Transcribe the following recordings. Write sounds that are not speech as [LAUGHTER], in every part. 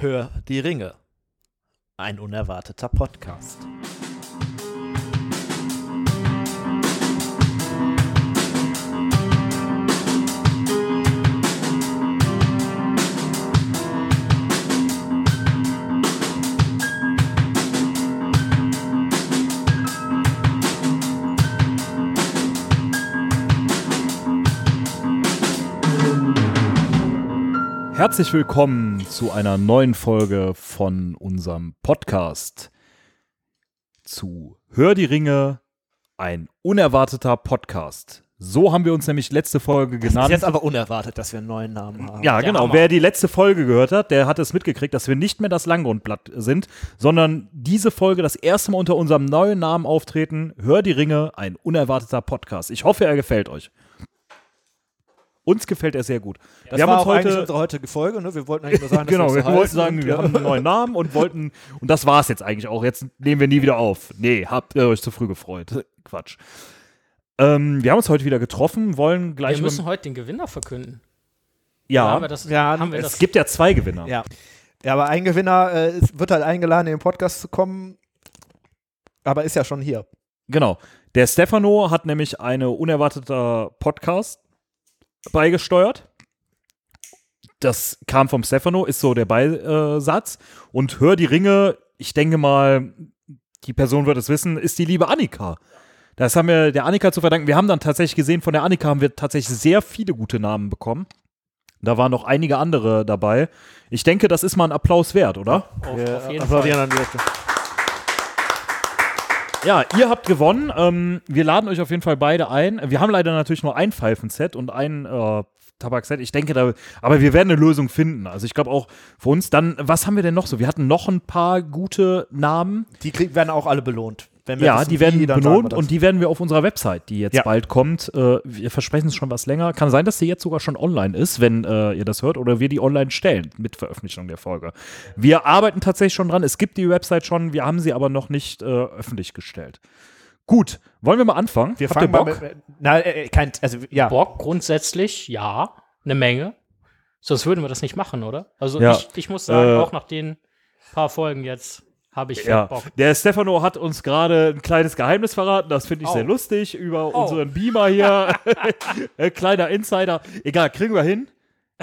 Hör die Ringe. Ein unerwarteter Podcast. Herzlich willkommen zu einer neuen Folge von unserem Podcast zu Hör die Ringe, ein unerwarteter Podcast. So haben wir uns nämlich letzte Folge Das ist genannt. jetzt aber unerwartet, dass wir einen neuen Namen haben. ja, genau. Hammer. Wer die letzte Folge gehört hat, der hat es mitgekriegt, dass wir nicht mehr das Langgrundblatt sind, sondern diese Folge das erste Mal unter unserem neuen Namen auftreten. Hör die Ringe, ein unerwarteter Podcast. Ich hoffe, er gefällt euch. Uns gefällt er sehr gut. Das wir haben war uns auch eigentlich heute unsere heutige Folge. Ne? Wir wollten eigentlich nur sagen, [LAUGHS] dass genau, wir wir so wollten sagen, wir haben einen neuen Namen und wollten, und das war's jetzt eigentlich auch. Jetzt nehmen wir nie wieder auf. Nee, habt ihr euch zu früh gefreut. [LAUGHS] Quatsch. Ähm, wir haben uns heute wieder getroffen, wollen gleich Wir müssen heute den Gewinner verkünden. ja, haben wir das, Ja, haben wir es das gibt ja zwei Gewinner. Ja. ja, aber ein Gewinner äh, ist, wird halt eingeladen, in den Podcast zu kommen. Aber ist ja schon hier. Genau. Der Stefano hat nämlich eine unerwarteter Podcast beigesteuert. Das kam vom Stefano, ist so der Beisatz. Und hör die Ringe, ich denke mal, die Person wird es wissen, ist die liebe Annika. Das haben wir der Annika zu verdanken. Wir haben dann tatsächlich gesehen, von der Annika haben wir tatsächlich sehr viele gute Namen bekommen. Da waren noch einige andere dabei. Ich denke, das ist mal ein Applaus wert, oder? auf, Wir auf jeden Fall. Ja, ihr habt gewonnen. Ähm, wir laden euch auf jeden Fall beide ein. Wir haben leider natürlich nur ein Pfeifenset und ein äh, Tabakset. Ich denke, da, aber wir werden eine Lösung finden. Also ich glaube auch für uns. Dann, was haben wir denn noch so? Wir hatten noch ein paar gute Namen. Die krieg, werden auch alle belohnt. Wenn wir Ja, wissen, die wie, werden wir belohnt und die werden wir auf unserer Website, die jetzt Ja. bald kommt. Äh, wir versprechen es schon was länger. Kann sein, dass die jetzt sogar schon online ist, wenn äh, ihr das hört, oder wir die online stellen mit Veröffentlichung der Folge. Wir arbeiten tatsächlich schon dran. Es gibt die Website schon, wir haben sie aber noch nicht äh, öffentlich gestellt. Gut, wollen wir mal anfangen? wir Habt fangen Bock? mit, na, äh, kein, also ja. Bock grundsätzlich, ja, eine Menge. Sonst würden wir das nicht machen, oder? Also Ja. ich, ich muss sagen, Äh, auch nach den paar Folgen jetzt habe ich Ja, Bock. der Stefano hat uns gerade ein kleines Geheimnis verraten. Das finde ich Oh. sehr lustig über Oh. unseren Beamer hier. [LAUGHS] Äh, Kleiner Insider. Egal, kriegen wir hin.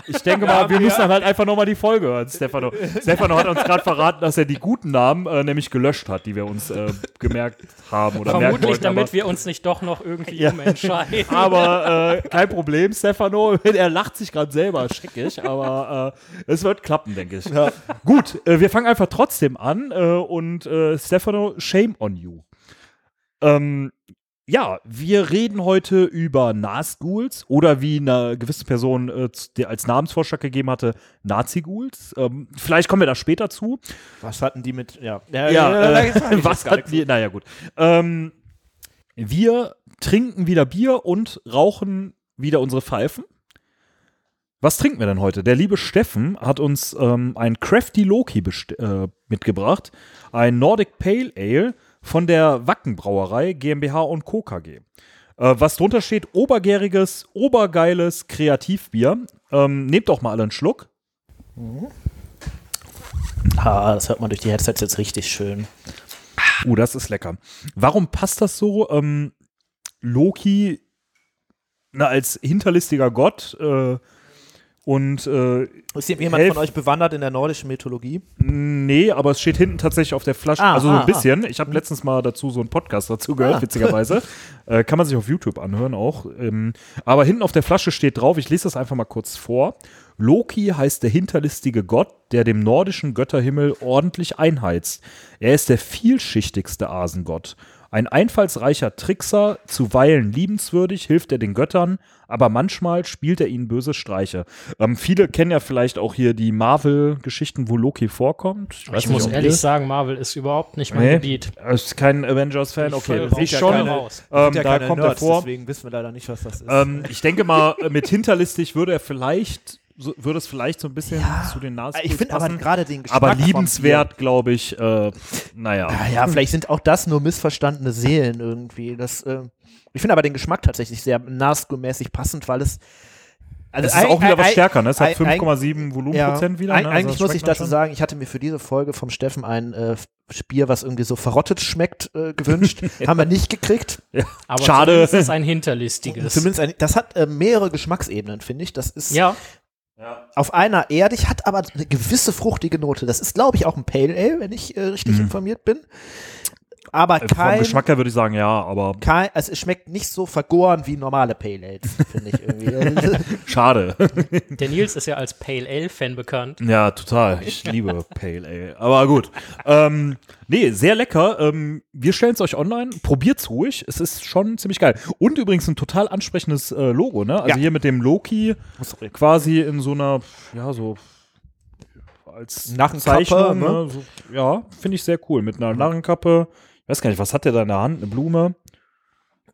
Ich denke mal, wir müssen dann halt einfach nochmal die Folge hören, Stefano. Stefano hat uns gerade verraten, dass er die guten Namen äh, nämlich gelöscht hat, die wir uns äh, gemerkt haben oder merken Vermutlich, wollten. damit wir uns nicht doch noch irgendwie Ja. umentscheiden. aber äh, kein Problem, Stefano. [LAUGHS] Er lacht sich gerade selber scheckig, aber äh, es wird klappen, denke ich. Gut, äh, wir fangen einfach trotzdem an äh, und äh, Stefano, shame on you. Ähm, ja, wir reden heute über Nazguls oder wie eine gewisse Person äh, der als Namensvorschlag gegeben hatte, Nazi-Ghouls. Ähm, vielleicht kommen wir da später zu. Was hatten die mit, ja. Ja, Ja, äh, [LAUGHS] was jetzt gar hat die? Naja, gut. Ähm, wir trinken wieder Bier und rauchen wieder unsere Pfeifen. Was trinken wir denn heute? Der liebe Steffen hat uns ähm, ein Crafty Loki äh, mitgebracht. Ein Nordic Pale Ale von der Wacken Brauerei GmbH und Co. KG. Äh, was drunter steht, obergäriges, obergeiles Kreativbier. Ähm, nehmt doch mal alle einen Schluck. Ah, das hört man durch die Headsets jetzt richtig schön. Uh, das ist lecker. Warum passt das so? Ähm, Loki na, als hinterlistiger Gott äh, und äh, Ist jemand von euch bewandert in der nordischen Mythologie? nee, aber es steht hinten tatsächlich auf der Flasche, Ah, also so ah, ein bisschen. Ich habe letztens mal dazu so einen Podcast dazu gehört, Ah. witzigerweise. [LAUGHS] äh, kann man sich auf YouTube anhören auch. Ähm, aber hinten auf der Flasche steht drauf, ich lese das einfach mal kurz vor. Loki heißt der hinterlistige Gott, der dem nordischen Götterhimmel ordentlich einheizt. Er ist der vielschichtigste Asengott. Ein einfallsreicher Trickser, zuweilen liebenswürdig, hilft er den Göttern, aber manchmal spielt er ihnen böse Streiche. Ähm, viele kennen ja vielleicht auch hier die Marvel-Geschichten, wo Loki vorkommt. weiß Ich nicht, muss ehrlich ihr- sagen, Marvel ist überhaupt nicht mein Nee, Gebiet. ist kein Avengers-Fan, Ich okay. Ich raus. schon. Keine raus. Ähm, ja da kommt Nerds, er vor. Deswegen wissen wir leider nicht, was das ist. Ähm, ich denke mal, äh, mit hinterlistig würde er vielleicht, so, würde es vielleicht so ein bisschen Ja. zu den Nasen ich finde aber gerade den Geschmack Aber liebenswert, glaube ich, äh, naja. Ja, vielleicht sind auch das nur missverstandene Seelen irgendwie. Das, äh, ich finde aber den Geschmack tatsächlich sehr Nasco-mäßig passend, weil es Also Das ist auch wieder was stärker, ne? Es hat ein- ein- 5,7 Volumenprozent wieder. Eig ne? Also eigentlich das muss ich dazu schon. sagen, ich hatte mir für diese Folge vom Steffen ein äh, Bier, was irgendwie so verrottet schmeckt, äh, gewünscht. [LAUGHS] Haben wir nicht gekriegt. Aber Schade. zumindest ist ein hinterlistiges. Zumindest ein, das hat äh, mehrere Geschmacksebenen, finde ich. Das ist ja, auf einer erdig, hat aber eine gewisse fruchtige Note. Das ist, glaube ich, auch ein Pale Ale, wenn ich äh, richtig Mhm. informiert bin. Aber Vom kein, Geschmack her würde ich sagen, ja, aber kein, also es schmeckt nicht so vergoren wie normale Pale Ales, finde ich irgendwie. [LAUGHS] schade. [LAUGHS] der Nils ist ja als Pale Ale-Fan bekannt. Ja, total. Ich liebe Pale Ale. Aber gut. Ähm, nee, sehr lecker. Ähm, wir stellen es euch online. Probiert's ruhig. Es ist schon ziemlich geil. Und übrigens ein total ansprechendes äh, Logo, ne? Also Ja. hier mit dem Loki Sorry. quasi in so einer, ja, so als Narrenkappe, Zeichnung, ne? ne? So, ja, finde ich sehr cool. Mit einer Narrenkappe. Ich weiß gar nicht, was hat der da in der Hand? Eine Blume?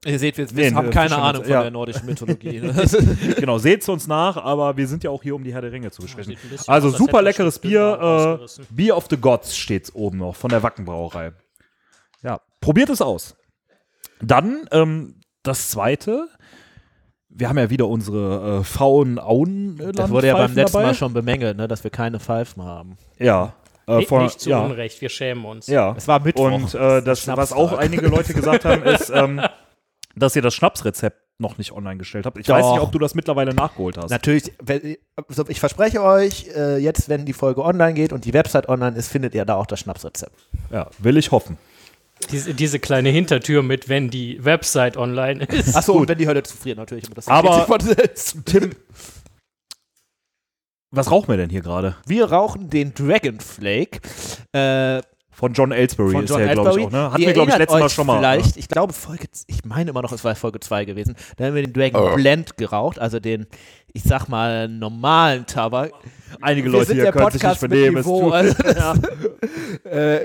Ihr seht, wir, Nee, haben keine Ahnung von ja. der nordischen Mythologie. [LAUGHS] [LAUGHS] genau, seht's uns nach, aber wir sind ja auch hier, um die Herr der Ringe zu besprechen. Also aus, super leckeres Bier. Äh. Beer of the Gods steht's oben noch von der Wackenbrauerei. Ja, probiert es aus. Dann ähm, das zweite. Wir haben ja wieder unsere äh, faulen auen Das wurde ja beim letzten dabei. Mal schon bemängelt, ne, dass wir keine Pfeifen haben. Ja. Äh, Nicht- vor, nicht zu ja, Unrecht, wir schämen uns. ja. Es war Mittwoch. Und äh, das, was auch einige Leute gesagt haben, ist, [LAUGHS] ähm, dass ihr das Schnapsrezept noch nicht online gestellt habt. Ich weiß Doch. nicht, ob du das mittlerweile nachgeholt hast. Natürlich, also ich verspreche euch, äh, jetzt, wenn die Folge online geht und die Website online ist, findet ihr da auch das Schnapsrezept. Ja, will ich hoffen. Diese, diese kleine Hintertür mit, wenn die Website online ist. Achso, und wenn die Hölle zufriert, natürlich. Das Aber-. Tim, was rauchen wir denn hier gerade? Wir rauchen den Dragon Flake. Äh, Von John Ellsbury von ist John der, glaube ich, auch. Ne? Hatten wir, glaube ich, letztes Mal schon mal. Vielleicht, ich glaube, Folge, ich meine immer noch, es war Folge 2 gewesen. Da haben wir den Dragon Blend geraucht, also den, ich sag mal, normalen Tabak. Einige Wir Leute sind hier können sich nicht Podcast benehmen. es Niveau, also äh,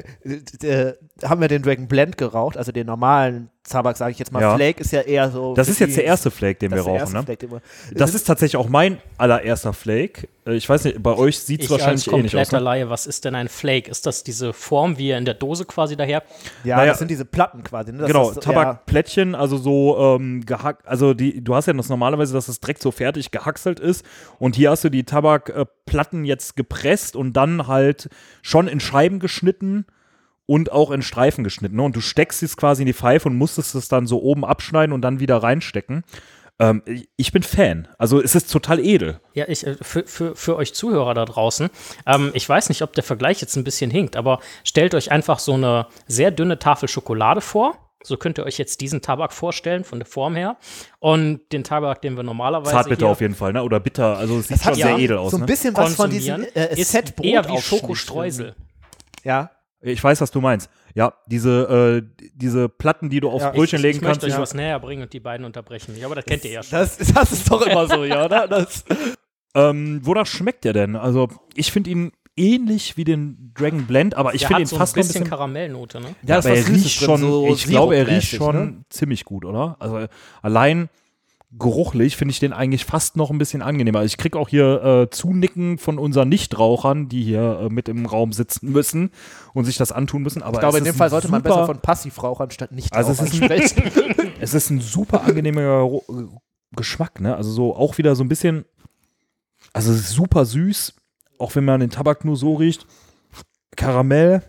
äh, haben wir den Dragon Blend geraucht, also den normalen Tabak, sage ich jetzt mal. Ja. Flake ist ja eher so. Das ist jetzt der erste Flake, den das wir rauchen. Ne? Flake, den wir- Das ist tatsächlich auch mein allererster Flake. Äh, Ich weiß nicht, bei euch sieht es Ich als wahrscheinlich ähnlich aus. kompletter Ne? Laie, was ist denn ein Flake? Ist das diese Form, wie er in der Dose quasi daher? Ja, Naja, das sind diese Platten quasi. Ne? Das Genau, Tabakplättchen, also so ähm, gehackt, also die, du hast ja das normalerweise, dass es direkt so fertig gehackselt ist und hier hast du die Tabakplatten jetzt gepresst und dann halt schon in Scheiben geschnitten und auch in Streifen geschnitten. Ne? Und du steckst es quasi in die Pfeife und musstest es dann so oben abschneiden und dann wieder reinstecken. Ähm, ich bin Fan. Also es ist total edel. Ja, ich, äh, für, für, für euch Zuhörer da draußen, ähm, ich weiß nicht, ob der Vergleich jetzt ein bisschen hinkt, aber stellt euch einfach so eine sehr dünne Tafel Schokolade vor. So könnt ihr euch jetzt diesen Tabak vorstellen, von der Form her. Und den Tabak, den wir normalerweise Zartbitter hier auf jeden Fall, ne? Oder bitter. Also es sieht Das hat schon ja sehr edel aus. So ein Ne? bisschen was von diesen äh, ist Set eher wie Schokostreusel. Ja. Ich weiß, was du meinst. Ja, diese, äh, diese Platten, die du aufs Ja, Brötchen ich, legen ich möchte kannst. euch was näher bringen und die beiden unterbrechen mich, aber das kennt ihr ja schon. Das, das ist doch immer so, ja, oder? Das, [LAUGHS] Ähm, wonach schmeckt der denn? Also, ich finde ihn ähnlich wie den Dragon Blend, aber ich finde ihn so ein fast ein bisschen bisschen. Karamellnote, ne? Ja, aber er riecht schon, ich glaube, er riecht schon Ne? ziemlich gut, oder? Also, allein geruchlich finde ich den eigentlich fast noch ein bisschen angenehmer. Ich kriege auch hier äh, Zunicken von unseren Nichtrauchern, die hier äh, mit im Raum sitzen müssen und sich das antun müssen. Aber Ich glaube, in dem Fall ein sollte man besser von Passivrauchern statt nicht Also es ist ein- sprechen. [LAUGHS] [LAUGHS] Es ist ein super angenehmer Ro- Geschmack, ne? Also so auch wieder so ein bisschen, also es ist super süß, auch wenn man den Tabak nur so riecht. Karamell,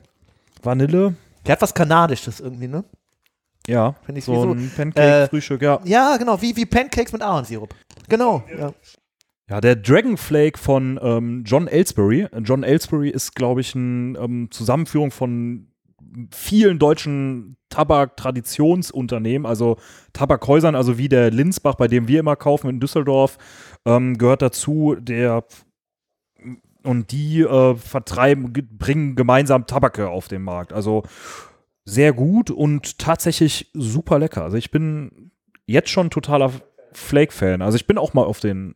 Vanille, Der hat was Kanadisches irgendwie, ne? ja, Finde ich so wie so- ein Pancake-Frühstück, ja. Ja, genau, wie, wie Pancakes mit Ahornsirup. Genau. Ja. Ja, der Dragon Flake von ähm, John Ellsbury. John Ellsbury ist, glaube ich, eine ähm, Zusammenführung von vielen deutschen Tabak-Traditionsunternehmen, also Tabakhäusern, also wie der Linsbach, bei dem wir immer kaufen in Düsseldorf, ähm, gehört dazu, der und die äh, vertreiben, ge- bringen gemeinsam Tabake auf den Markt. Also sehr gut und tatsächlich super lecker. Also ich bin jetzt schon totaler Flake-Fan. Also ich bin auch mal auf den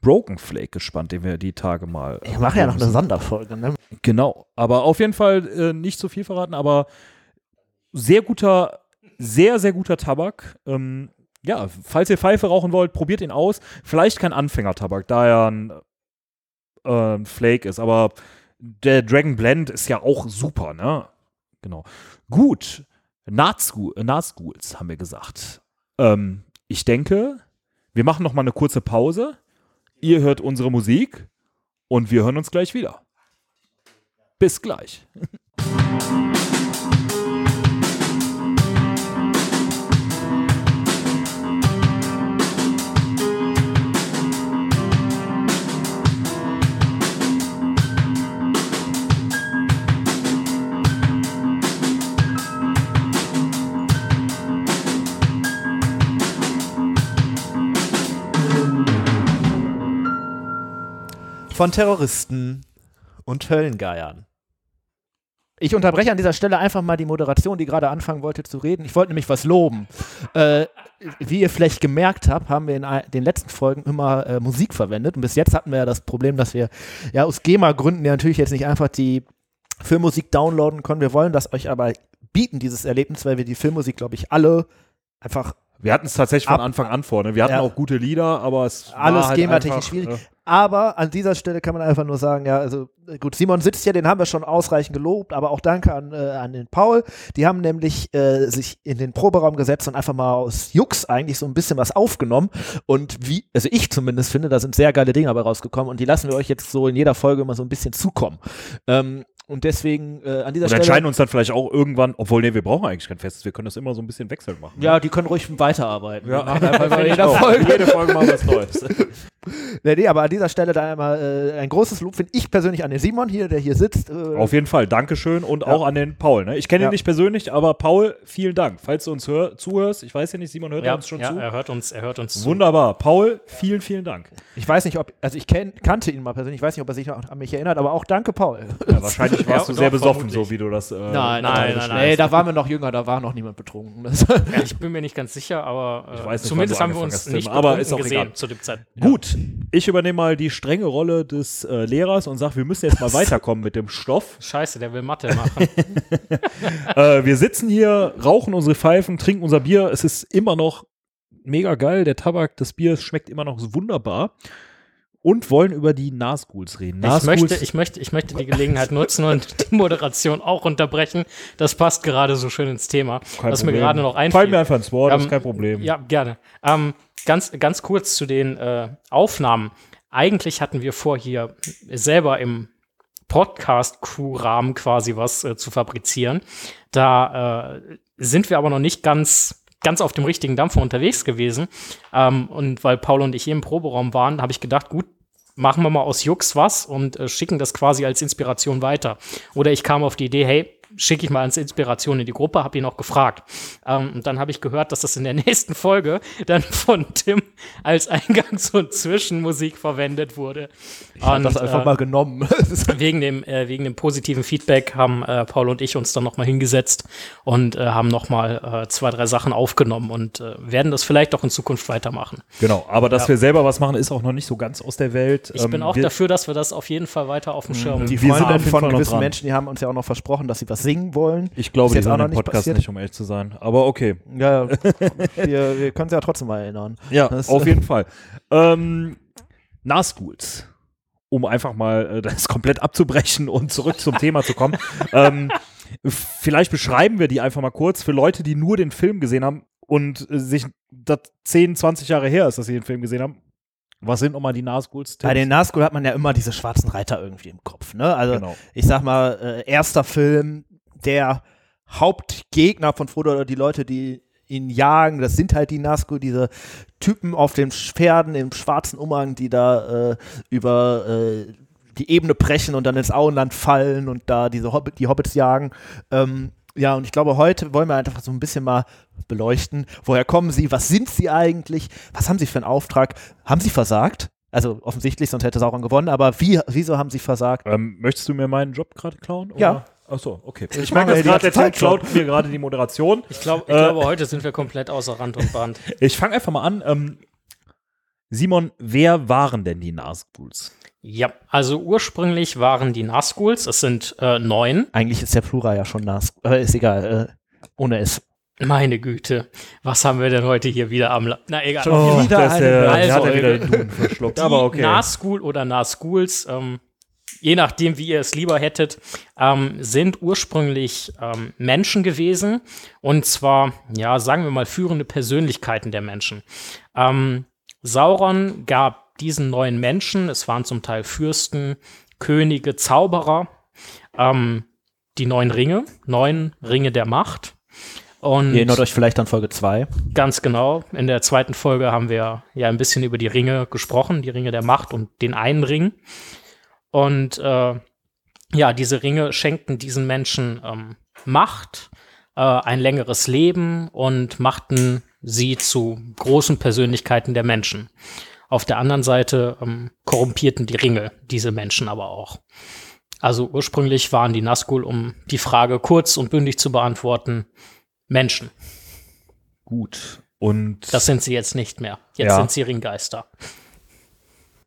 Broken Flake gespannt, den wir die Tage mal. Ich mache ja noch eine. Sonderfolge, ne? Genau, aber auf jeden Fall äh, nicht zu viel verraten, aber sehr guter, sehr, sehr guter Tabak. Ähm, ja, falls ihr Pfeife rauchen wollt, probiert ihn aus. Vielleicht kein Anfängertabak, da er ein, äh, Flake ist, aber der Dragon Blend ist ja auch super, ne? Genau. Gut, Nazgu- äh, Nazguls haben wir gesagt. Ähm, ich denke, wir machen noch mal eine kurze Pause. ihr hört unsere Musik und wir hören uns gleich wieder. Bis gleich. [LAUGHS] Von Terroristen und Höllengeiern. Ich unterbreche an dieser Stelle einfach mal die Moderation, die gerade anfangen wollte zu reden. Ich wollte nämlich was loben. Äh, wie ihr vielleicht gemerkt habt, haben wir in den letzten Folgen immer äh, Musik verwendet. Und bis jetzt hatten wir ja das Problem, dass wir ja aus GEMA-Gründen ja natürlich jetzt nicht einfach die Filmmusik downloaden können. Wir wollen das euch aber bieten, dieses Erlebnis, weil wir die Filmmusik, glaube ich, alle einfach wir hatten es tatsächlich von Anfang an vor. Ne? Wir hatten ja. auch gute Lieder, aber es alles war halt GEMA-technisch schwierig. Ja. Aber an dieser Stelle kann man einfach nur sagen, ja, also gut, Simon sitzt hier, den haben wir schon ausreichend gelobt, aber auch danke an, äh, an den Paul. Die haben nämlich äh, sich in den Proberaum gesetzt und einfach mal aus Jux eigentlich so ein bisschen was aufgenommen. Und wie, also ich zumindest finde, da sind sehr geile Dinge dabei rausgekommen und die lassen wir euch jetzt so in jeder Folge immer so ein bisschen zukommen. Ähm, und deswegen äh, an dieser und Stelle. entscheiden uns dann vielleicht auch irgendwann, obwohl, nee, wir brauchen eigentlich kein Festes, wir können das immer so ein bisschen wechseln machen. Ja, die können ruhig weiterarbeiten. Ja, einfach [LAUGHS] bei jeder Folge. Jede Folge mal was Neues. [LAUGHS] nee, nee, aber an dieser Stelle dann einmal äh, ein großes Lob, finde ich persönlich an den Simon hier, der hier sitzt. Äh, Auf jeden Fall, Dankeschön und ja. auch an den Paul. Ne? Ich kenne ihn nicht persönlich, aber Paul, vielen Dank. Falls du uns hör, zuhörst, ich weiß ja nicht, Simon hört ja, uns schon ja, zu. er hört uns, er hört uns zu. Wunderbar. Paul, vielen, vielen Dank. Ich weiß nicht, ob, also ich kenn, kannte ihn mal persönlich, ich weiß nicht, ob er sich noch an mich erinnert, aber auch danke, Paul. Ja, wahrscheinlich warst du sehr besoffen besoffen, so wie du das. Äh, nein, nein, nein, nein, nein. Nee, da waren wir noch jünger, da war noch niemand betrunken. [LAUGHS] ja, ich bin mir nicht ganz sicher, aber äh, nicht, zumindest haben wir uns nicht aber ist auch gesehen egal. zu dem Zeitpunkt. Gut, ich übernehme mal die strenge Rolle des äh, Lehrers und sage, wir müssen jetzt mal weiterkommen mit dem Stoff. Scheiße, der will Mathe [LAUGHS] machen. [LAUGHS] äh, wir sitzen hier, rauchen unsere Pfeifen, trinken unser Bier. Es ist immer noch mega geil. Der Tabak, das Bier schmeckt immer noch wunderbar und wollen über die Nazguls reden. Nazguls ich, möchte, ich, möchte, ich möchte die Gelegenheit nutzen und [LAUGHS] die Moderation auch unterbrechen. Das passt gerade so schön ins Thema. Kein was mir gerade noch einfällt. Fall mir einfach ins Wort, ähm, ist kein Problem. Ja, gerne. Ähm, ganz, ganz kurz zu den äh, Aufnahmen. Eigentlich hatten wir vor, hier selber im Podcast-Crew-Rahmen quasi was äh, zu fabrizieren. Da äh, sind wir aber noch nicht ganz ganz auf dem richtigen Dampfer unterwegs gewesen. Ähm, und weil Paul und ich hier im Proberaum waren, habe ich gedacht, gut, machen wir mal aus Jux was und äh, schicken das quasi als Inspiration weiter. Oder ich kam auf die Idee, hey, schicke ich mal als Inspiration in die Gruppe, habe ihn auch gefragt. Ähm, und dann habe ich gehört, dass das in der [LAUGHS] nächsten Folge dann von Tim als Eingangs- und Zwischenmusik verwendet wurde. Ich habe das einfach äh, mal genommen. [LAUGHS] wegen, dem, äh, wegen dem positiven Feedback haben äh, Paul und ich uns dann nochmal hingesetzt und äh, haben nochmal äh, zwei, drei Sachen aufgenommen und äh, werden das vielleicht auch in Zukunft weitermachen. Genau, aber dass ja. wir selber was machen, ist auch noch nicht so ganz aus der Welt. Ich ähm, bin auch dafür, dass wir das auf jeden Fall weiter auf dem Schirm haben. Die Freunde von gewissen Menschen, die haben uns ja auch noch versprochen, dass sie was singen wollen. Ich glaube, jetzt auch noch nicht Podcast passiert. nicht, um ehrlich zu sein. Aber okay. Ja, wir, wir können es ja trotzdem mal erinnern. Ja, das, auf jeden Fall. Ähm, Nahschools, um einfach mal äh, das komplett abzubrechen und zurück zum Thema zu kommen. [LAUGHS] Ähm, vielleicht beschreiben wir die einfach mal kurz für Leute, die nur den Film gesehen haben und äh, sich das 10, 20 Jahre her ist, dass sie den Film gesehen haben. Was sind nochmal die Nazguls? Bei den Nazgul hat man ja immer diese schwarzen Reiter irgendwie im Kopf. Ne? Also genau. ich sag mal, äh, erster Film, der Hauptgegner von Frodo oder die Leute, die ihn jagen, das sind halt die Nazgul, diese Typen auf den Pferden im schwarzen Umhang, die da äh, über äh, die Ebene brechen und dann ins Auenland fallen und da diese Hobbit, die Hobbits jagen. Ähm, ja, und ich glaube, heute wollen wir einfach so ein bisschen mal beleuchten, woher kommen sie, was sind sie eigentlich, was haben sie für einen Auftrag, haben sie versagt? Also offensichtlich, sonst hätte Sauron gewonnen, aber wie, wieso haben sie versagt? Ähm, möchtest du mir meinen Job gerade klauen? Oder? Ja. Achso, okay. Ich, ich merke gerade, der Zeit klaut mir gerade die Moderation. Ich, glaub, ich äh, glaube, heute sind wir komplett außer Rand und Band. [LAUGHS] ich fange einfach mal an. Ähm, Simon, wer waren denn die Nazguls? Ja, also ursprünglich waren die Nazguls, es sind äh, neun. Eigentlich ist der Plural ja schon Nazgul, äh, ist egal, äh, ohne es. Meine Güte, was haben wir denn heute hier wieder am La Na egal. Schon oh, wieder das, äh, also, hat er wieder den Duden verschluckt. Aber okay. Nazgul oder Nazguls, ähm, je nachdem, wie ihr es lieber hättet, ähm, sind ursprünglich ähm, Menschen gewesen. Und zwar, ja, sagen wir mal, führende Persönlichkeiten der Menschen. Ähm, Sauron gab diesen neuen Menschen, es waren zum Teil Fürsten, Könige, Zauberer, ähm, die neun Ringe, neun Ringe der Macht. Und Ihr erinnert euch vielleicht an Folge 2. Ganz genau. In der zweiten Folge haben wir ja ein bisschen über die Ringe gesprochen, die Ringe der Macht und den einen Ring. Und äh, ja, diese Ringe schenkten diesen Menschen ähm, Macht, äh, ein längeres Leben und machten sie zu großen Persönlichkeiten der Menschen. Auf der anderen Seite ähm, korrumpierten die Ringe diese Menschen aber auch. Also ursprünglich waren die Nazgul, um die Frage kurz und bündig zu beantworten, Menschen. Gut. Und das sind sie jetzt nicht mehr. Jetzt ja. sind sie Ringgeister.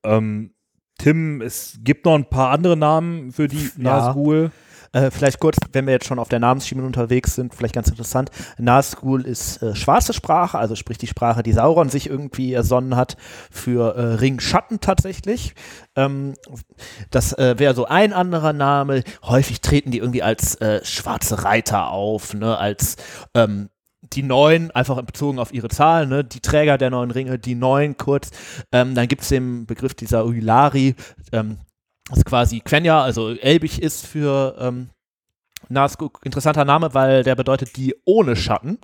Ähm, Tim, es gibt noch ein paar andere Namen für die ja. Nazgul. Äh, vielleicht kurz, wenn wir jetzt schon auf der Namensschiene unterwegs sind, vielleicht ganz interessant. Nazgul ist äh, schwarze Sprache, also sprich die Sprache, die Sauron sich irgendwie ersonnen hat für äh, Ringschatten tatsächlich. Ähm, das äh, wäre so ein anderer Name. Häufig treten die irgendwie als äh, schwarze Reiter auf, ne, als ähm, die neun, einfach bezogen auf ihre Zahlen, ne, die Träger der neuen Ringe, die neun kurz. Ähm, dann gibt es den Begriff dieser Uilari, ähm, das quasi Quenya, also elbig ist für ähm, Nazgul. Interessanter Name, weil der bedeutet die ohne Schatten.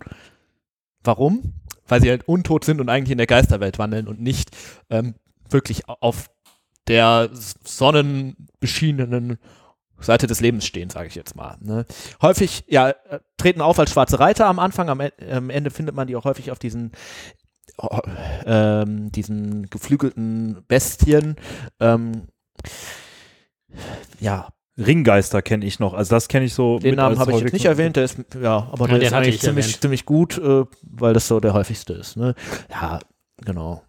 Warum? Weil sie halt untot sind und eigentlich in der Geisterwelt wandeln und nicht ähm, wirklich auf der sonnenbeschienenen Seite des Lebens stehen, sage ich jetzt mal. Ne? Häufig, ja, äh, treten auf als schwarze Reiter am Anfang, am, e-, am Ende findet man die auch häufig auf diesen ähm, diesen geflügelten Bestien. Ähm, ja. Ringgeister kenne ich noch, also das kenne ich so. Den Namen habe ich jetzt nicht erwähnt, der ist, ja, aber ja, der ist eigentlich ziemlich, ziemlich gut, äh, weil das so der häufigste ist. Ne? Ja, genau.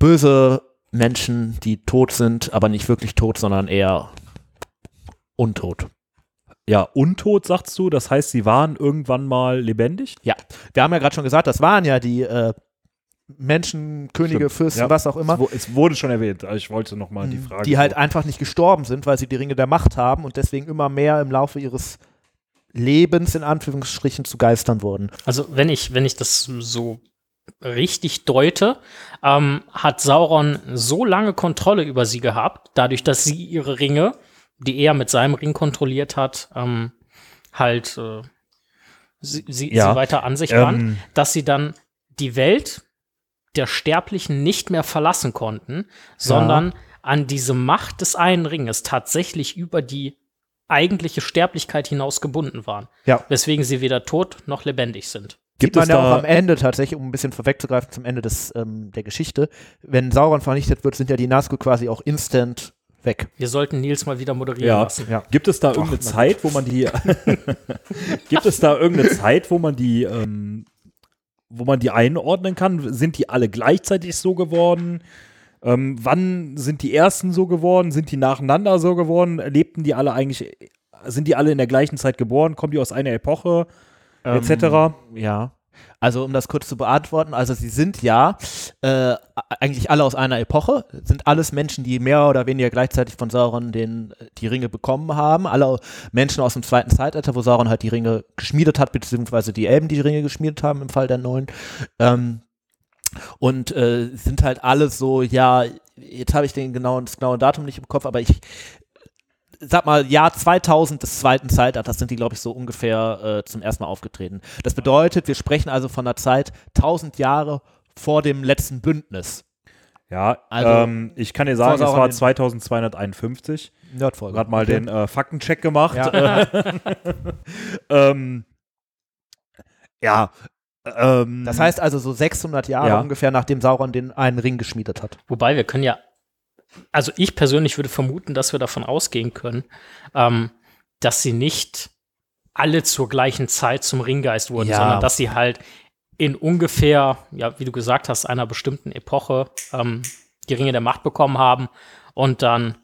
Böse Menschen, die tot sind, aber nicht wirklich tot, sondern eher untot. Ja, untot sagst du, das heißt, sie waren irgendwann mal lebendig? Ja, wir haben ja gerade schon gesagt, das waren ja die äh, Menschen, Könige, Stimmt. Fürsten, ja. was auch immer. Es, wurde schon erwähnt, also ich wollte nochmal die mhm. Frage. Die halt einfach nicht gestorben sind, weil sie die Ringe der Macht haben und deswegen immer mehr im Laufe ihres Lebens in Anführungsstrichen zu Geistern wurden. Also wenn ich, wenn ich das so richtig deute, ähm, hat Sauron so lange Kontrolle über sie gehabt, dadurch, dass sie ihre Ringe, die er mit seinem Ring kontrolliert hat, ähm, halt äh, sie, sie, ja. sie, weiter an sich ähm, waren, dass sie dann die Welt der Sterblichen nicht mehr verlassen konnten, sondern ja. an diese Macht des einen Ringes tatsächlich über die eigentliche Sterblichkeit hinaus gebunden waren. Ja. Weswegen sie weder tot noch lebendig sind. Gibt Sieht man ja auch am Ende tatsächlich, um ein bisschen vorwegzugreifen zum Ende des, ähm, der Geschichte, wenn Sauron vernichtet wird, sind ja die Nazgul quasi auch instant weg. Wir sollten Nils mal wieder moderieren ja. lassen. Ja. Gibt es da irgendeine Ach, Zeit, wo man die [LAUGHS] [LAUGHS] gibt es da irgendeine Zeit, wo man die ähm, wo man die einordnen kann? Sind die alle gleichzeitig so geworden? Ähm, wann sind die ersten so geworden? Sind die nacheinander so geworden? Lebten die alle eigentlich, sind die alle in der gleichen Zeit geboren? Kommen die aus einer Epoche? Ähm, etc. Ja. Also um das kurz zu beantworten, also sie sind ja äh, eigentlich alle aus einer Epoche, sind alles Menschen, die mehr oder weniger gleichzeitig von Sauron den, die Ringe bekommen haben, alle Menschen aus dem zweiten Zeitalter, wo Sauron halt die Ringe geschmiedet hat, beziehungsweise die Elben die Ringe geschmiedet haben im Fall der Neuen. Ähm, und äh, sind halt alle so, ja, jetzt habe ich den genauen, das genaue Datum nicht im Kopf, aber ich sag mal, Jahr 2000 des zweiten Zeitalters sind die, glaube ich, so ungefähr äh, zum ersten Mal aufgetreten. Das bedeutet, wir sprechen also von einer Zeit 1000 Jahre vor dem letzten Bündnis. Ja, also, ähm, ich kann dir sagen, es war 2251. Nerdfolge. Gerade mal okay. den äh, Faktencheck gemacht. Ja, [LAUGHS] ähm, ja ähm, das heißt also so 600 Jahre ja. ungefähr, nachdem Sauron den einen Ring geschmiedet hat. Wobei wir können ja also ich persönlich würde vermuten, dass wir davon ausgehen können, ähm, dass sie nicht alle zur gleichen Zeit zum Ringgeist wurden, ja. sondern dass sie halt in ungefähr, ja, wie du gesagt hast, einer bestimmten Epoche ähm, die Ringe der Macht bekommen haben und dann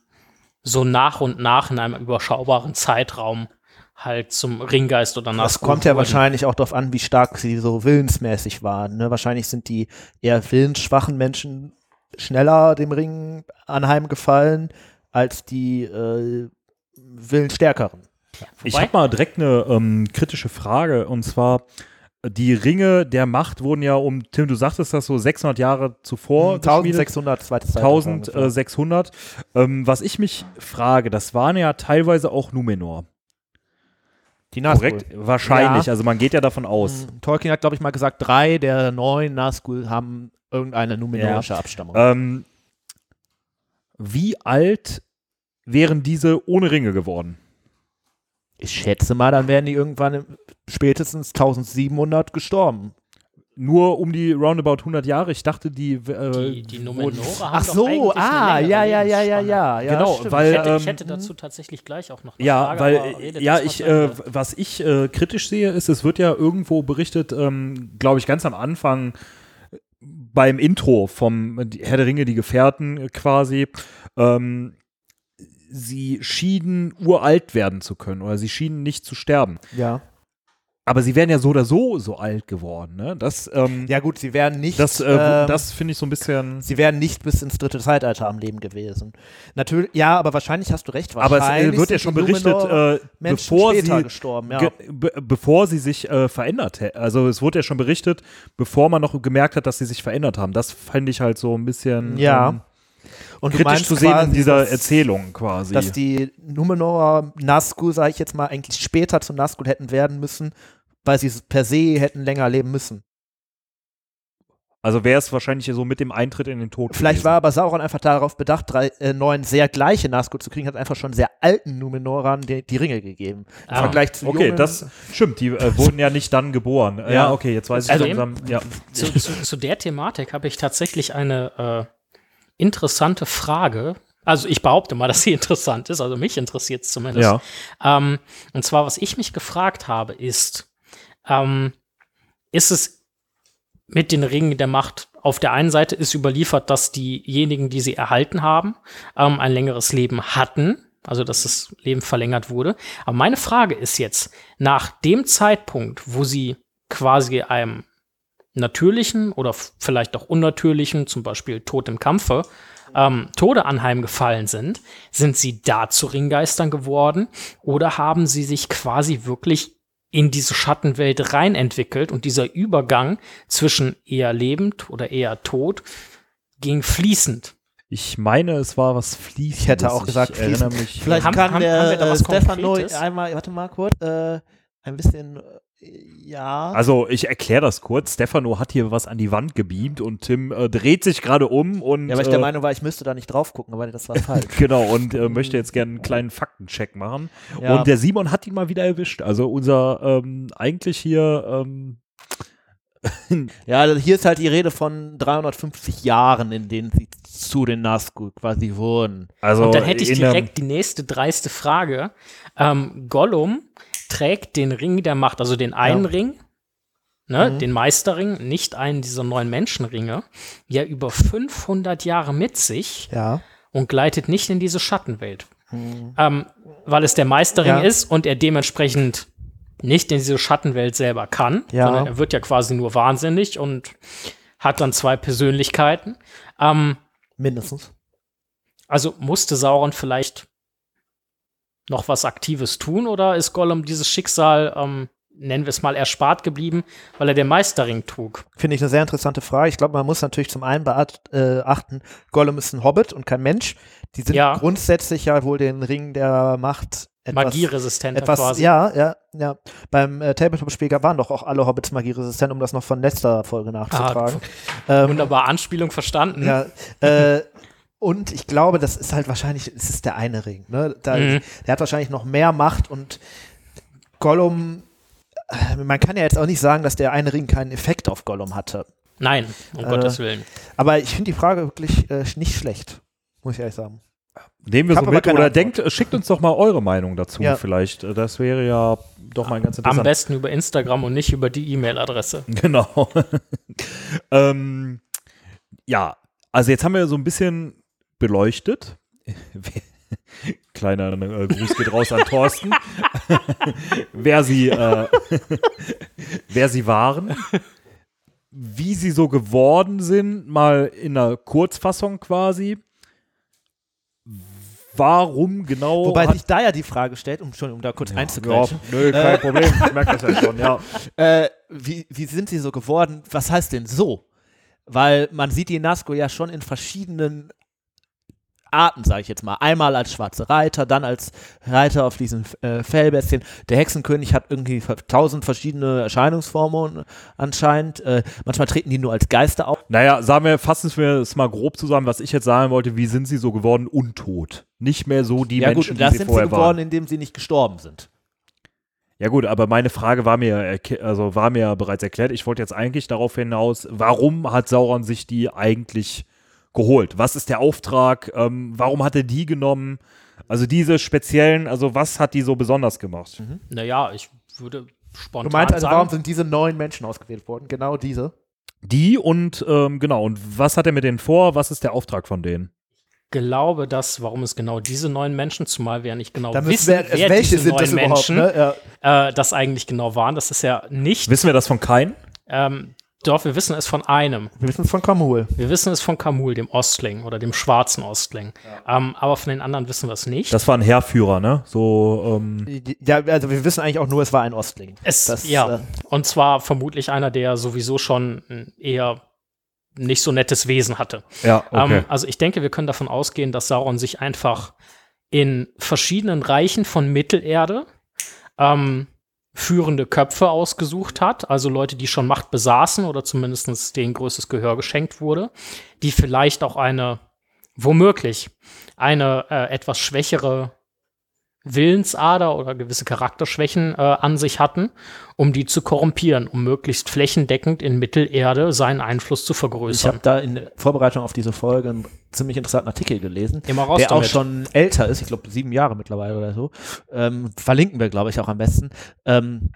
so nach und nach in einem überschaubaren Zeitraum halt zum Ringgeist oder nach. Das kommt ja wahrscheinlich auch darauf an, wie stark sie so willensmäßig waren. Ne? Wahrscheinlich sind die eher willensschwachen Menschen schneller dem Ring anheimgefallen als die äh, Willenstärkeren. Ich habe mal direkt eine ähm, kritische Frage und zwar die Ringe der Macht wurden ja um, Tim, du sagtest das so 600 Jahre zuvor. 1600, hm, zweites 1600. Ähm, was ich mich frage, das waren ja teilweise auch Numenor. Die Nazgul. Korrekt, wahrscheinlich. Ja. Also man geht ja davon aus. Hm, Tolkien hat, glaube ich, mal gesagt, drei der neun Nazgul haben irgendeine numenorische ja. Abstammung. Ähm, wie alt wären diese ohne Ringe geworden? Ich schätze mal, dann wären die irgendwann spätestens 1700 gestorben. Nur um die roundabout 100 Jahre. Ich dachte, die. Äh, die, die Numenora haben Ach so, ah, ja, ja, ja, ja, ja, ja. Genau, stimmt. weil. Ich hätte, ich hätte, dazu tatsächlich gleich auch noch eine ja, Frage, weil, ja, ich, äh, was ich äh, kritisch sehe, ist, es wird ja irgendwo berichtet, ähm, glaube ich, ganz am Anfang beim Intro vom Herr der Ringe, die Gefährten quasi. Ähm, sie schienen uralt werden zu können oder sie schienen nicht zu sterben. Ja. Aber sie wären ja so oder so so alt geworden, ne? Das, ähm, ja gut, sie wären nicht. Das, äh, ähm, das finde ich so ein bisschen. Sie wären nicht bis ins dritte Zeitalter am Leben gewesen. Natürlich, ja, aber wahrscheinlich hast du recht. Aber es äh, wird ja schon berichtet, äh, bevor sie gestorben, ja. be bevor sie sich äh, verändert hätten. Also es wurde ja schon berichtet, bevor man noch gemerkt hat, dass sie sich verändert haben. Das fände ich halt so ein bisschen. Ja. Ähm, und kritisch zu sehen in dieser dass, Erzählung quasi. Dass die Numenorer Nazgul, sage ich jetzt mal, eigentlich später zu Nazgul hätten werden müssen, weil sie per se hätten länger leben müssen. Also wäre es wahrscheinlich so mit dem Eintritt in den Tod. Vielleicht gewesen. war aber Sauron einfach darauf bedacht, drei, äh, neun sehr gleiche Nazgul zu kriegen, hat einfach schon sehr alten Numenorern die, die Ringe gegeben. Im ah. Vergleich zu Okay, jungen, das stimmt. Die äh, wurden ja nicht dann geboren. Ja, ja okay, jetzt weiß ich also, langsam. Ja. Zu, zu, zu, der Thematik habe ich tatsächlich eine äh, interessante Frage. Also ich behaupte mal, [LAUGHS] dass sie interessant ist, also mich interessiert es zumindest. Ja. Ähm, und zwar, was ich mich gefragt habe, ist, ähm, ist es mit den Ringen der Macht auf der einen Seite ist überliefert, dass diejenigen, die sie erhalten haben, ähm, ein längeres Leben hatten, also dass das Leben verlängert wurde. Aber meine Frage ist jetzt, nach dem Zeitpunkt, wo sie quasi einem natürlichen oder vielleicht auch unnatürlichen, zum Beispiel Tod im Kampfe, ähm, Tode anheimgefallen sind, sind sie da zu Ringgeistern geworden oder haben sie sich quasi wirklich in diese Schattenwelt rein entwickelt und dieser Übergang zwischen eher lebend oder eher tot ging fließend. Ich meine, es war was fließend. Ich hätte auch gesagt, ich erinnere mich. Vielleicht haben, kann haben, der haben äh, Stefano einmal, warte mal kurz, äh, ein bisschen ja. Also ich erkläre das kurz. Stefano hat hier was an die Wand gebeamt und Tim äh, dreht sich gerade um und. Ja, weil ich der äh, Meinung war, ich müsste da nicht drauf gucken, aber das war [LAUGHS] falsch. genau, und äh, möchte jetzt gerne einen kleinen Faktencheck machen. Ja. Und der Simon hat ihn mal wieder erwischt. Also unser ähm, eigentlich hier. Ähm, [LAUGHS] ja, also hier ist halt die Rede von 350 Jahren, in denen sie zu den Nazgul quasi wurden. Also und dann hätte ich direkt die nächste dreiste Frage. Ähm, Gollum trägt den Ring der Macht, also den einen ja. Ring, ne, mhm. den Meisterring, nicht einen dieser neuen Menschenringe, ja über 500 Jahre mit sich ja. und gleitet nicht in diese Schattenwelt. Mhm. Ähm, weil es der Meisterring ja. ist und er dementsprechend nicht in diese Schattenwelt selber kann, ja. sondern er wird ja quasi nur wahnsinnig und hat dann zwei Persönlichkeiten. Ähm, Mindestens. Also musste Sauron vielleicht noch was Aktives tun oder ist Gollum dieses Schicksal, ähm, nennen wir es mal, erspart geblieben, weil er den Meisterring trug? Finde ich eine sehr interessante Frage. Ich glaube, man muss natürlich zum einen beachten, äh, Gollum ist ein Hobbit und kein Mensch. Die sind ja. grundsätzlich ja wohl den Ring der Macht etwas, magieresistent etwas, quasi. Ja, ja, ja. Beim äh, Tabletop-Spiel waren doch auch alle Hobbits magieresistent, um das noch von letzter Folge nachzutragen. Ah, ähm, wunderbar, Anspielung verstanden. Ja, äh, [LAUGHS] Und ich glaube, das ist halt wahrscheinlich, es ist der eine Ring. Ne? Da, mhm. Der hat wahrscheinlich noch mehr Macht und Gollum, äh, man kann ja jetzt auch nicht sagen, dass der eine Ring keinen Effekt auf Gollum hatte. Nein, um äh, Gottes Willen. Aber ich finde die Frage wirklich äh, nicht schlecht, muss ich ehrlich sagen. Nehmen wir so mit oder denkt, schickt uns doch mal eure Meinung dazu ja. vielleicht. Das wäre ja doch mal ganz interessant. Am besten über Instagram und nicht über die E-Mail-Adresse. [LAUGHS] Genau. [LAUGHS] ähm, ja, also jetzt haben wir so ein bisschen beleuchtet. [LAUGHS] Kleiner äh, Gruß geht raus an Thorsten. [LAUGHS] wer sie, äh, [LAUGHS] wer sie waren, wie sie so geworden sind, mal in einer Kurzfassung quasi. warum genau. Wobei sich da ja die Frage stellt, um schon um da kurz ja, einzugreifen. Ja, nö, kein äh, Problem, ich merke das ja schon, ja. Äh, wie, wie sind sie so geworden? Was heißt denn so? Weil man sieht die Nasco ja schon in verschiedenen Arten, sage ich jetzt mal. Einmal als schwarze Reiter, dann als Reiter auf diesen äh, Fellbestien. Der Hexenkönig hat irgendwie tausend verschiedene Erscheinungsformen anscheinend. Äh, manchmal treten die nur als Geister auf. Naja, sagen wir, fassen wir es mal grob zusammen, was ich jetzt sagen wollte. Wie sind sie so geworden? Untot. Nicht mehr so die ja, Menschen, gut, die sie sind vorher sie geworden, waren. indem sie nicht gestorben sind. Ja gut, aber meine Frage war mir, also war mir bereits erklärt. Ich wollte jetzt eigentlich darauf hinaus, warum hat Sauron sich die eigentlich geholt? Was ist der Auftrag? Ähm, warum hat er die genommen? Also diese speziellen, also was hat die so besonders gemacht? Mhm. Naja, ich würde spontan Du meinst also, sagen, warum sind diese neun Menschen ausgewählt worden? Genau diese? Die und ähm, genau, und was hat er mit denen vor? Was ist der Auftrag von denen? glaube, dass, warum es genau diese neun Menschen, zumal wir ja nicht genau wissen, wir, wer welche diese sind neun das überhaupt? Menschen Ne? Ja. äh, das eigentlich genau waren. Das ist ja nicht. Wissen wir das von Kain? Ähm, doch, wir wissen es von einem. Wir wissen es von Kamul. Wir wissen es von Kamul, dem Ostling oder dem schwarzen Ostling. Ähm, aber von den anderen wissen wir es nicht. Das war ein Heerführer, ne? So, ähm, Ja, also wir wissen eigentlich auch nur, es war ein Ostling. es, das, ja, äh, und zwar vermutlich einer, der sowieso schon ein eher nicht so nettes Wesen hatte. ja, okay. Ähm, also ich denke, wir können davon ausgehen, dass Sauron sich einfach in verschiedenen Reichen von Mittelerde ähm, führende Köpfe ausgesucht hat, also Leute, die schon Macht besaßen oder zumindest denen größtes Gehör geschenkt wurde, die vielleicht auch eine, womöglich, eine äh, etwas schwächere Willensader oder gewisse Charakterschwächen äh, an sich hatten, um die zu korrumpieren, um möglichst flächendeckend in Mittelerde seinen Einfluss zu ich vergrößern. habe da in Vorbereitung auf diese Folge einen ziemlich interessanten Artikel gelesen, der auch damit. schon älter ist, ich glaube sieben Jahre mittlerweile oder so. Ähm, verlinken wir, glaube ich, auch am besten, ähm,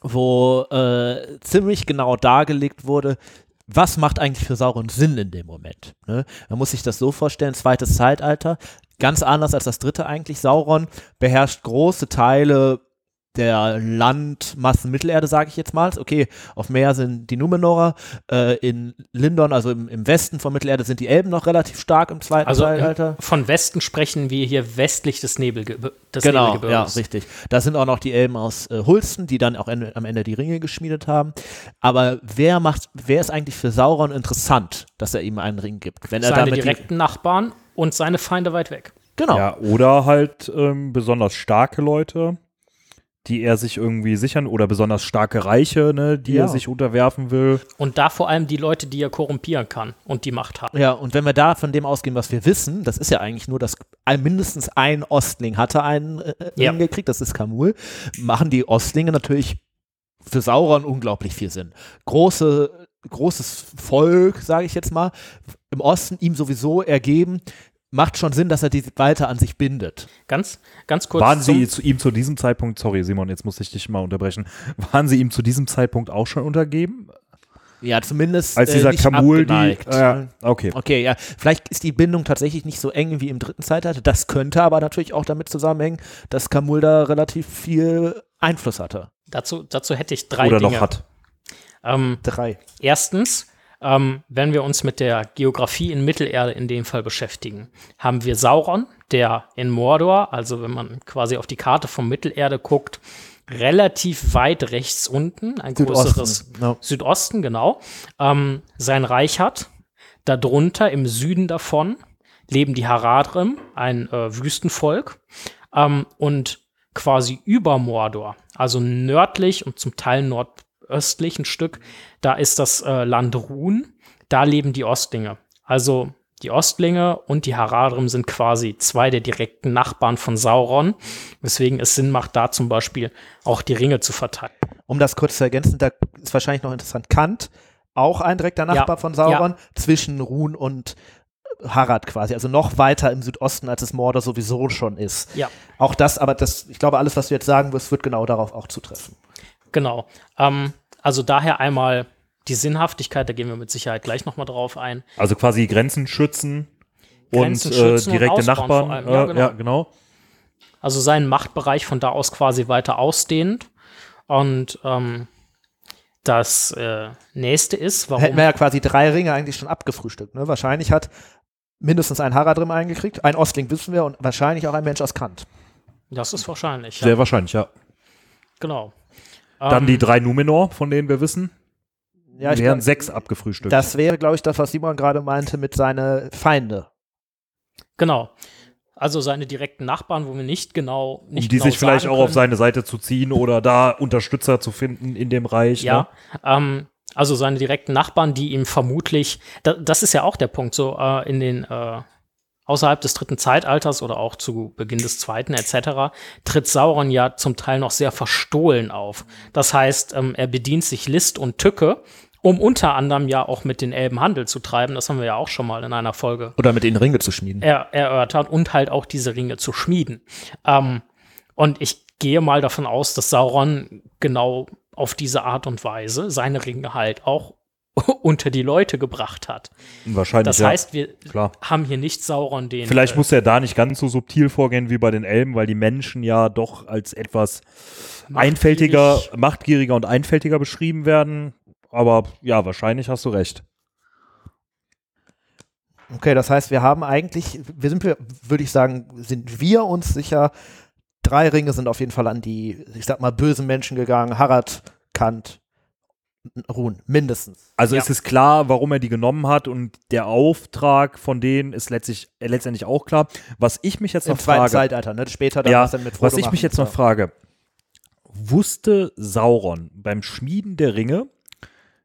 wo äh, ziemlich genau dargelegt wurde, was macht eigentlich für Sauron Sinn in dem Moment? Ne? Man muss sich das so vorstellen, zweites Zeitalter, ganz anders als das dritte eigentlich. Sauron beherrscht große Teile der Landmassen Mittelerde, sage ich jetzt mal. Okay, auf Meer sind die Numenorer, äh, in Lindon, also im, im Westen von Mittelerde, sind die Elben noch relativ stark im zweiten Also Zeitalter. äh, von Westen sprechen wir hier westlich des, Nebelge des Genau, ja, Nebelgebirges. richtig. Da sind auch noch die Elben aus äh, Hulsten, die dann auch ende, am Ende die Ringe geschmiedet haben. Aber wer macht, wer ist eigentlich für Sauron interessant, dass er ihm einen Ring gibt? Wenn er Seine damit die, direkten Nachbarn und seine Feinde weit weg. genau. Ja, oder halt ähm, besonders starke Leute, die er sich irgendwie sichern, oder besonders starke Reiche, ne, die Ja. er sich unterwerfen will. Und da vor allem die Leute, die er korrumpieren kann und die Macht haben. Ja, und wenn wir da von dem ausgehen, was wir wissen, das ist ja eigentlich nur, dass mindestens ein Ostling hatte einen äh, Ja. Ring gekriegt, das ist Kamul, machen die Ostlinge natürlich für Sauron unglaublich viel Sinn. Große, großes Volk, sage ich jetzt mal, im Osten ihm sowieso ergeben, macht schon Sinn, dass er die weiter an sich bindet. Ganz, ganz kurz. Waren sie zu ihm zu diesem Zeitpunkt, sorry Simon, jetzt muss ich dich mal unterbrechen, waren sie ihm zu diesem Zeitpunkt auch schon untergeben? Ja, zumindest Als äh, dieser nicht Kamul die. Äh, okay. Okay, ja, vielleicht ist die Bindung tatsächlich nicht so eng wie im dritten Zeitalter. Das könnte aber natürlich auch damit zusammenhängen, dass Kamul da relativ viel Einfluss hatte. dazu, dazu hätte ich drei Oder Dinge. noch hat. Ähm, Drei. Erstens, ähm, wenn wir uns mit der Geografie in Mittelerde in dem Fall beschäftigen, haben wir Sauron, der in Mordor, also wenn man quasi auf die Karte von Mittelerde guckt, relativ weit rechts unten, ein größeres Südosten. Ja. Südosten, genau, ähm, sein Reich hat. Darunter im Süden davon leben die Haradrim, ein äh, Wüstenvolk. Ähm, und quasi über Mordor, also nördlich und zum Teil nordöstlich ein Stück, da ist das äh, Land Ruhn, da leben die Ostlinge. Also die Ostlinge und die Haradrim sind quasi zwei der direkten Nachbarn von Sauron, weswegen es Sinn macht, da zum Beispiel auch die Ringe zu verteilen. Um das kurz zu ergänzen, da ist wahrscheinlich noch interessant. Kant, auch ein direkter Nachbar Ja, von Sauron, zwischen Ruhn und Harad quasi, also noch weiter im Südosten, als es Mordor sowieso schon ist. Ja. Auch das, aber das, ich glaube, alles, was du jetzt sagen wirst, wird genau darauf auch zutreffen. Genau. Ähm, also daher einmal die Sinnhaftigkeit, da gehen wir mit Sicherheit gleich nochmal drauf ein. Also quasi Grenzen schützen Grenzen und schützen äh, und direkte vor Nachbarn. allem. Äh, Ja, ja, genau. genau. Also seinen Machtbereich von da aus quasi weiter ausdehnt. Und ähm, das äh, nächste ist, warum. Hätten wir ja quasi drei Ringe eigentlich schon abgefrühstückt. Ne? Wahrscheinlich hat mindestens ein Haradrim eingekriegt, ein Ostling wissen wir und wahrscheinlich auch ein Mensch aus Kant. Das ist wahrscheinlich. Sehr wahrscheinlich, ja. Genau. Dann Ähm, die drei Numenor, von denen wir wissen. Ja, ich wären glaub, sechs abgefrühstückt. das wäre, glaube ich, das, was Simon gerade meinte mit seine Feinde. Genau. Also seine direkten Nachbarn, wo wir nicht genau um nicht die genau sich vielleicht auch auf können. seine Seite zu ziehen oder da Unterstützer zu finden in dem Reich. Ja, Ne? ähm, also seine direkten Nachbarn, die ihm vermutlich, da, das ist ja auch der Punkt, so äh, in den äh, außerhalb des dritten Zeitalters oder auch zu Beginn des zweiten etc. tritt Sauron ja zum Teil noch sehr verstohlen auf. Das heißt, ähm, er bedient sich List und Tücke, um unter anderem ja auch mit den Elben Handel zu treiben. Das haben wir ja auch schon mal in einer Folge Oder mit ihnen Ringe zu schmieden. er, erörtert und halt auch diese Ringe zu schmieden. Ähm, und ich gehe mal davon aus, dass Sauron genau auf diese Art und Weise seine Ringe halt auch [LAUGHS] unter die Leute gebracht hat. Wahrscheinlich. Das ja. heißt, wir Klar. haben hier nicht Sauron den. Vielleicht äh, muss er da nicht ganz so subtil vorgehen wie bei den Elben, weil die Menschen ja doch als etwas einfältiger, machtgieriger und einfältiger beschrieben werden. Aber ja, wahrscheinlich hast du recht. Okay, das heißt, wir haben eigentlich, wir sind, würde ich sagen, sind wir uns sicher, drei Ringe sind auf jeden Fall an die, ich sag mal, bösen Menschen gegangen. Harad, Kant, Ruhn, mindestens. Also Ja. es ist klar, warum er die genommen hat und der Auftrag von denen ist letztlich, äh, letztendlich auch klar. Was ich mich jetzt Im noch zweiten frage, Zeitalter, ne? Später dann ja, was dann mit Frodo was ich machen mich jetzt noch so. frage, wusste Sauron beim Schmieden der Ringe,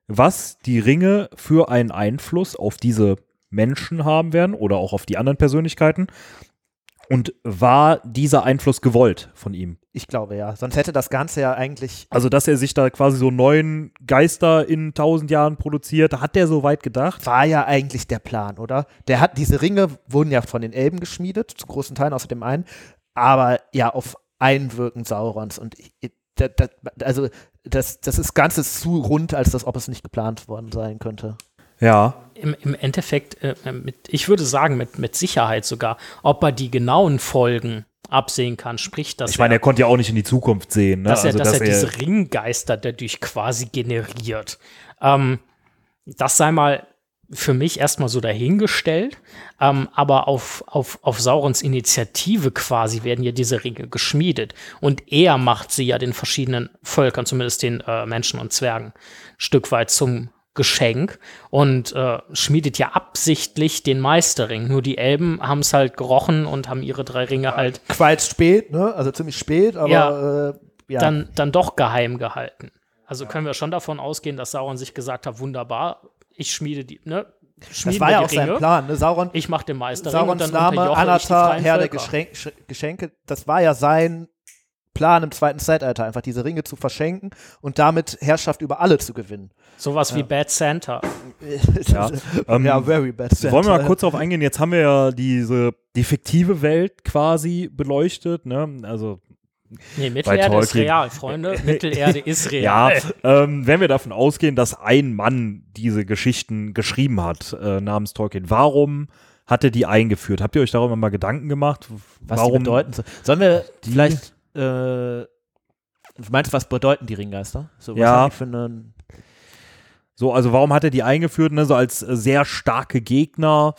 was die Ringe für einen Einfluss auf diese Menschen haben werden oder auch auf die anderen Persönlichkeiten? Und war dieser Einfluss gewollt von ihm? Ich glaube ja. Sonst hätte das Ganze ja eigentlich. Also, dass er sich da quasi so neuen Geister in tausend Jahren produziert, hat der so weit gedacht? War ja eigentlich der Plan, oder? Der hat, diese Ringe wurden ja von den Elben geschmiedet, zu großen Teilen außer dem einen, aber ja auf Einwirken Saurons. Und ich, da, da, also das, das ist Ganze zu rund, als dass ob es nicht geplant worden sein könnte. Ja. im, im Endeffekt, äh, mit, ich würde sagen, mit, mit Sicherheit sogar, ob er die genauen Folgen absehen kann, sprich, dass Ich meine, er er, konnte ja auch nicht in die Zukunft sehen. Ne? dass er, also, dass er diese Ringgeister dadurch quasi generiert. Ähm, das sei mal für mich erstmal so dahingestellt, ähm, aber auf, auf, auf Saurons Initiative quasi werden ja diese Ringe geschmiedet. Und er macht sie ja den verschiedenen Völkern, zumindest den äh, Menschen und Zwergen, ein Stück weit zum Geschenk und äh, schmiedet ja absichtlich den Meisterring. Nur die Elben haben es halt gerochen und haben ihre drei Ringe halt Quite spät, ne? Also ziemlich spät, aber Ja. äh, ja. dann, dann doch geheim gehalten. Also können wir schon davon ausgehen, dass Sauron sich gesagt hat, wunderbar, ich schmiede die, ne? das Schmieden war wir ja auch sein Ringe. Plan. Ne? Sauron, Ich mache den Meisterring und Saurons dann Name, Anatar, Herr der Geschenke, das war ja sein Plan im zweiten Zeitalter, einfach diese Ringe zu verschenken und damit Herrschaft über alle zu gewinnen. Sowas wie Bad Santa. [LAUGHS] Ja, ähm, ja very bad. Wollen wir mal kurz darauf eingehen? Jetzt haben wir ja diese die fiktive Welt quasi beleuchtet. Ne? Also Nee, Mittelerde ist Tolkien. real, Freunde. [LAUGHS] Mittelerde ist ja, real. ähm, wenn wir davon ausgehen, dass ein Mann diese Geschichten geschrieben hat äh, namens Tolkien, warum hat er die eingeführt? Habt ihr euch darüber mal Gedanken gemacht? was warum die bedeuten. So. Sollen wir die- vielleicht, äh, du meinst, was bedeuten die Ringgeister? So, Ja. So, also warum hat er die eingeführt? Ne? So als äh, sehr starke Gegner.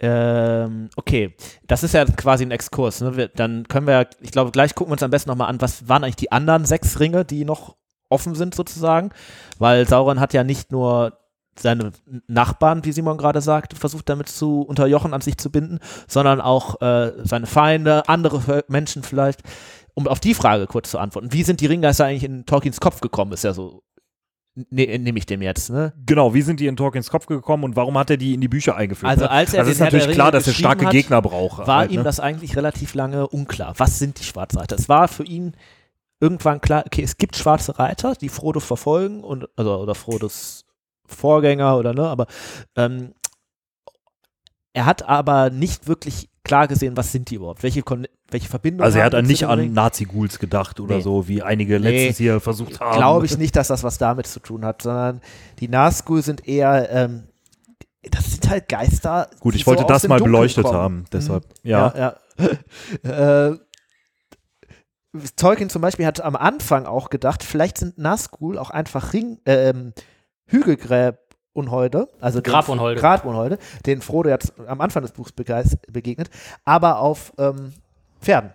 ähm, okay, das ist ja quasi ein Exkurs. Ne? Wir, dann können wir, ich glaube, gleich gucken wir uns am besten nochmal an, was waren eigentlich die anderen sechs Ringe, die noch offen sind sozusagen, weil Sauron hat ja nicht nur seine Nachbarn, wie Simon gerade sagt, versucht damit zu unterjochen, an sich zu binden, sondern auch äh, seine Feinde, andere Menschen vielleicht. Um auf die Frage kurz zu antworten, wie sind die Ringgeister eigentlich in Tolkiens Kopf gekommen, ist ja so, ne, nehme ich dem jetzt, ne? Genau, wie sind die in Tolkiens Kopf gekommen und warum hat er die in die Bücher eingeführt? Also ne? als er also den ist natürlich klar, dass er starke hat, Gegner braucht. war halt, ihm ne? das eigentlich relativ lange unklar. Was sind die Schwarzreiter? Es war für ihn irgendwann klar, okay, es gibt schwarze Reiter, die Frodo verfolgen und also oder Frodos Vorgänger oder ne, aber ähm, er hat aber nicht wirklich klar gesehen, was sind die überhaupt? Welche, Kon welche Verbindungen Also er hat nicht den an? Nazi-Ghouls gedacht oder Nee. so, wie einige Nee. letztens hier versucht haben. Glaube ich nicht, dass das was damit zu tun hat, sondern die Nazgul sind eher, ähm, das sind halt Geister. Gut, ich wollte so das mal Dunkeln beleuchtet kommen. haben, deshalb. Mhm. Ja. ja. ja. [LAUGHS] äh, Tolkien zum Beispiel hat am Anfang auch gedacht, vielleicht sind Nazgul auch einfach Ring, ähm, Hügelgräb Grabunholde, also Grabunholde. Grabunholde, den Frodo jetzt am Anfang des Buchs begegnet, aber auf ähm, Pferden.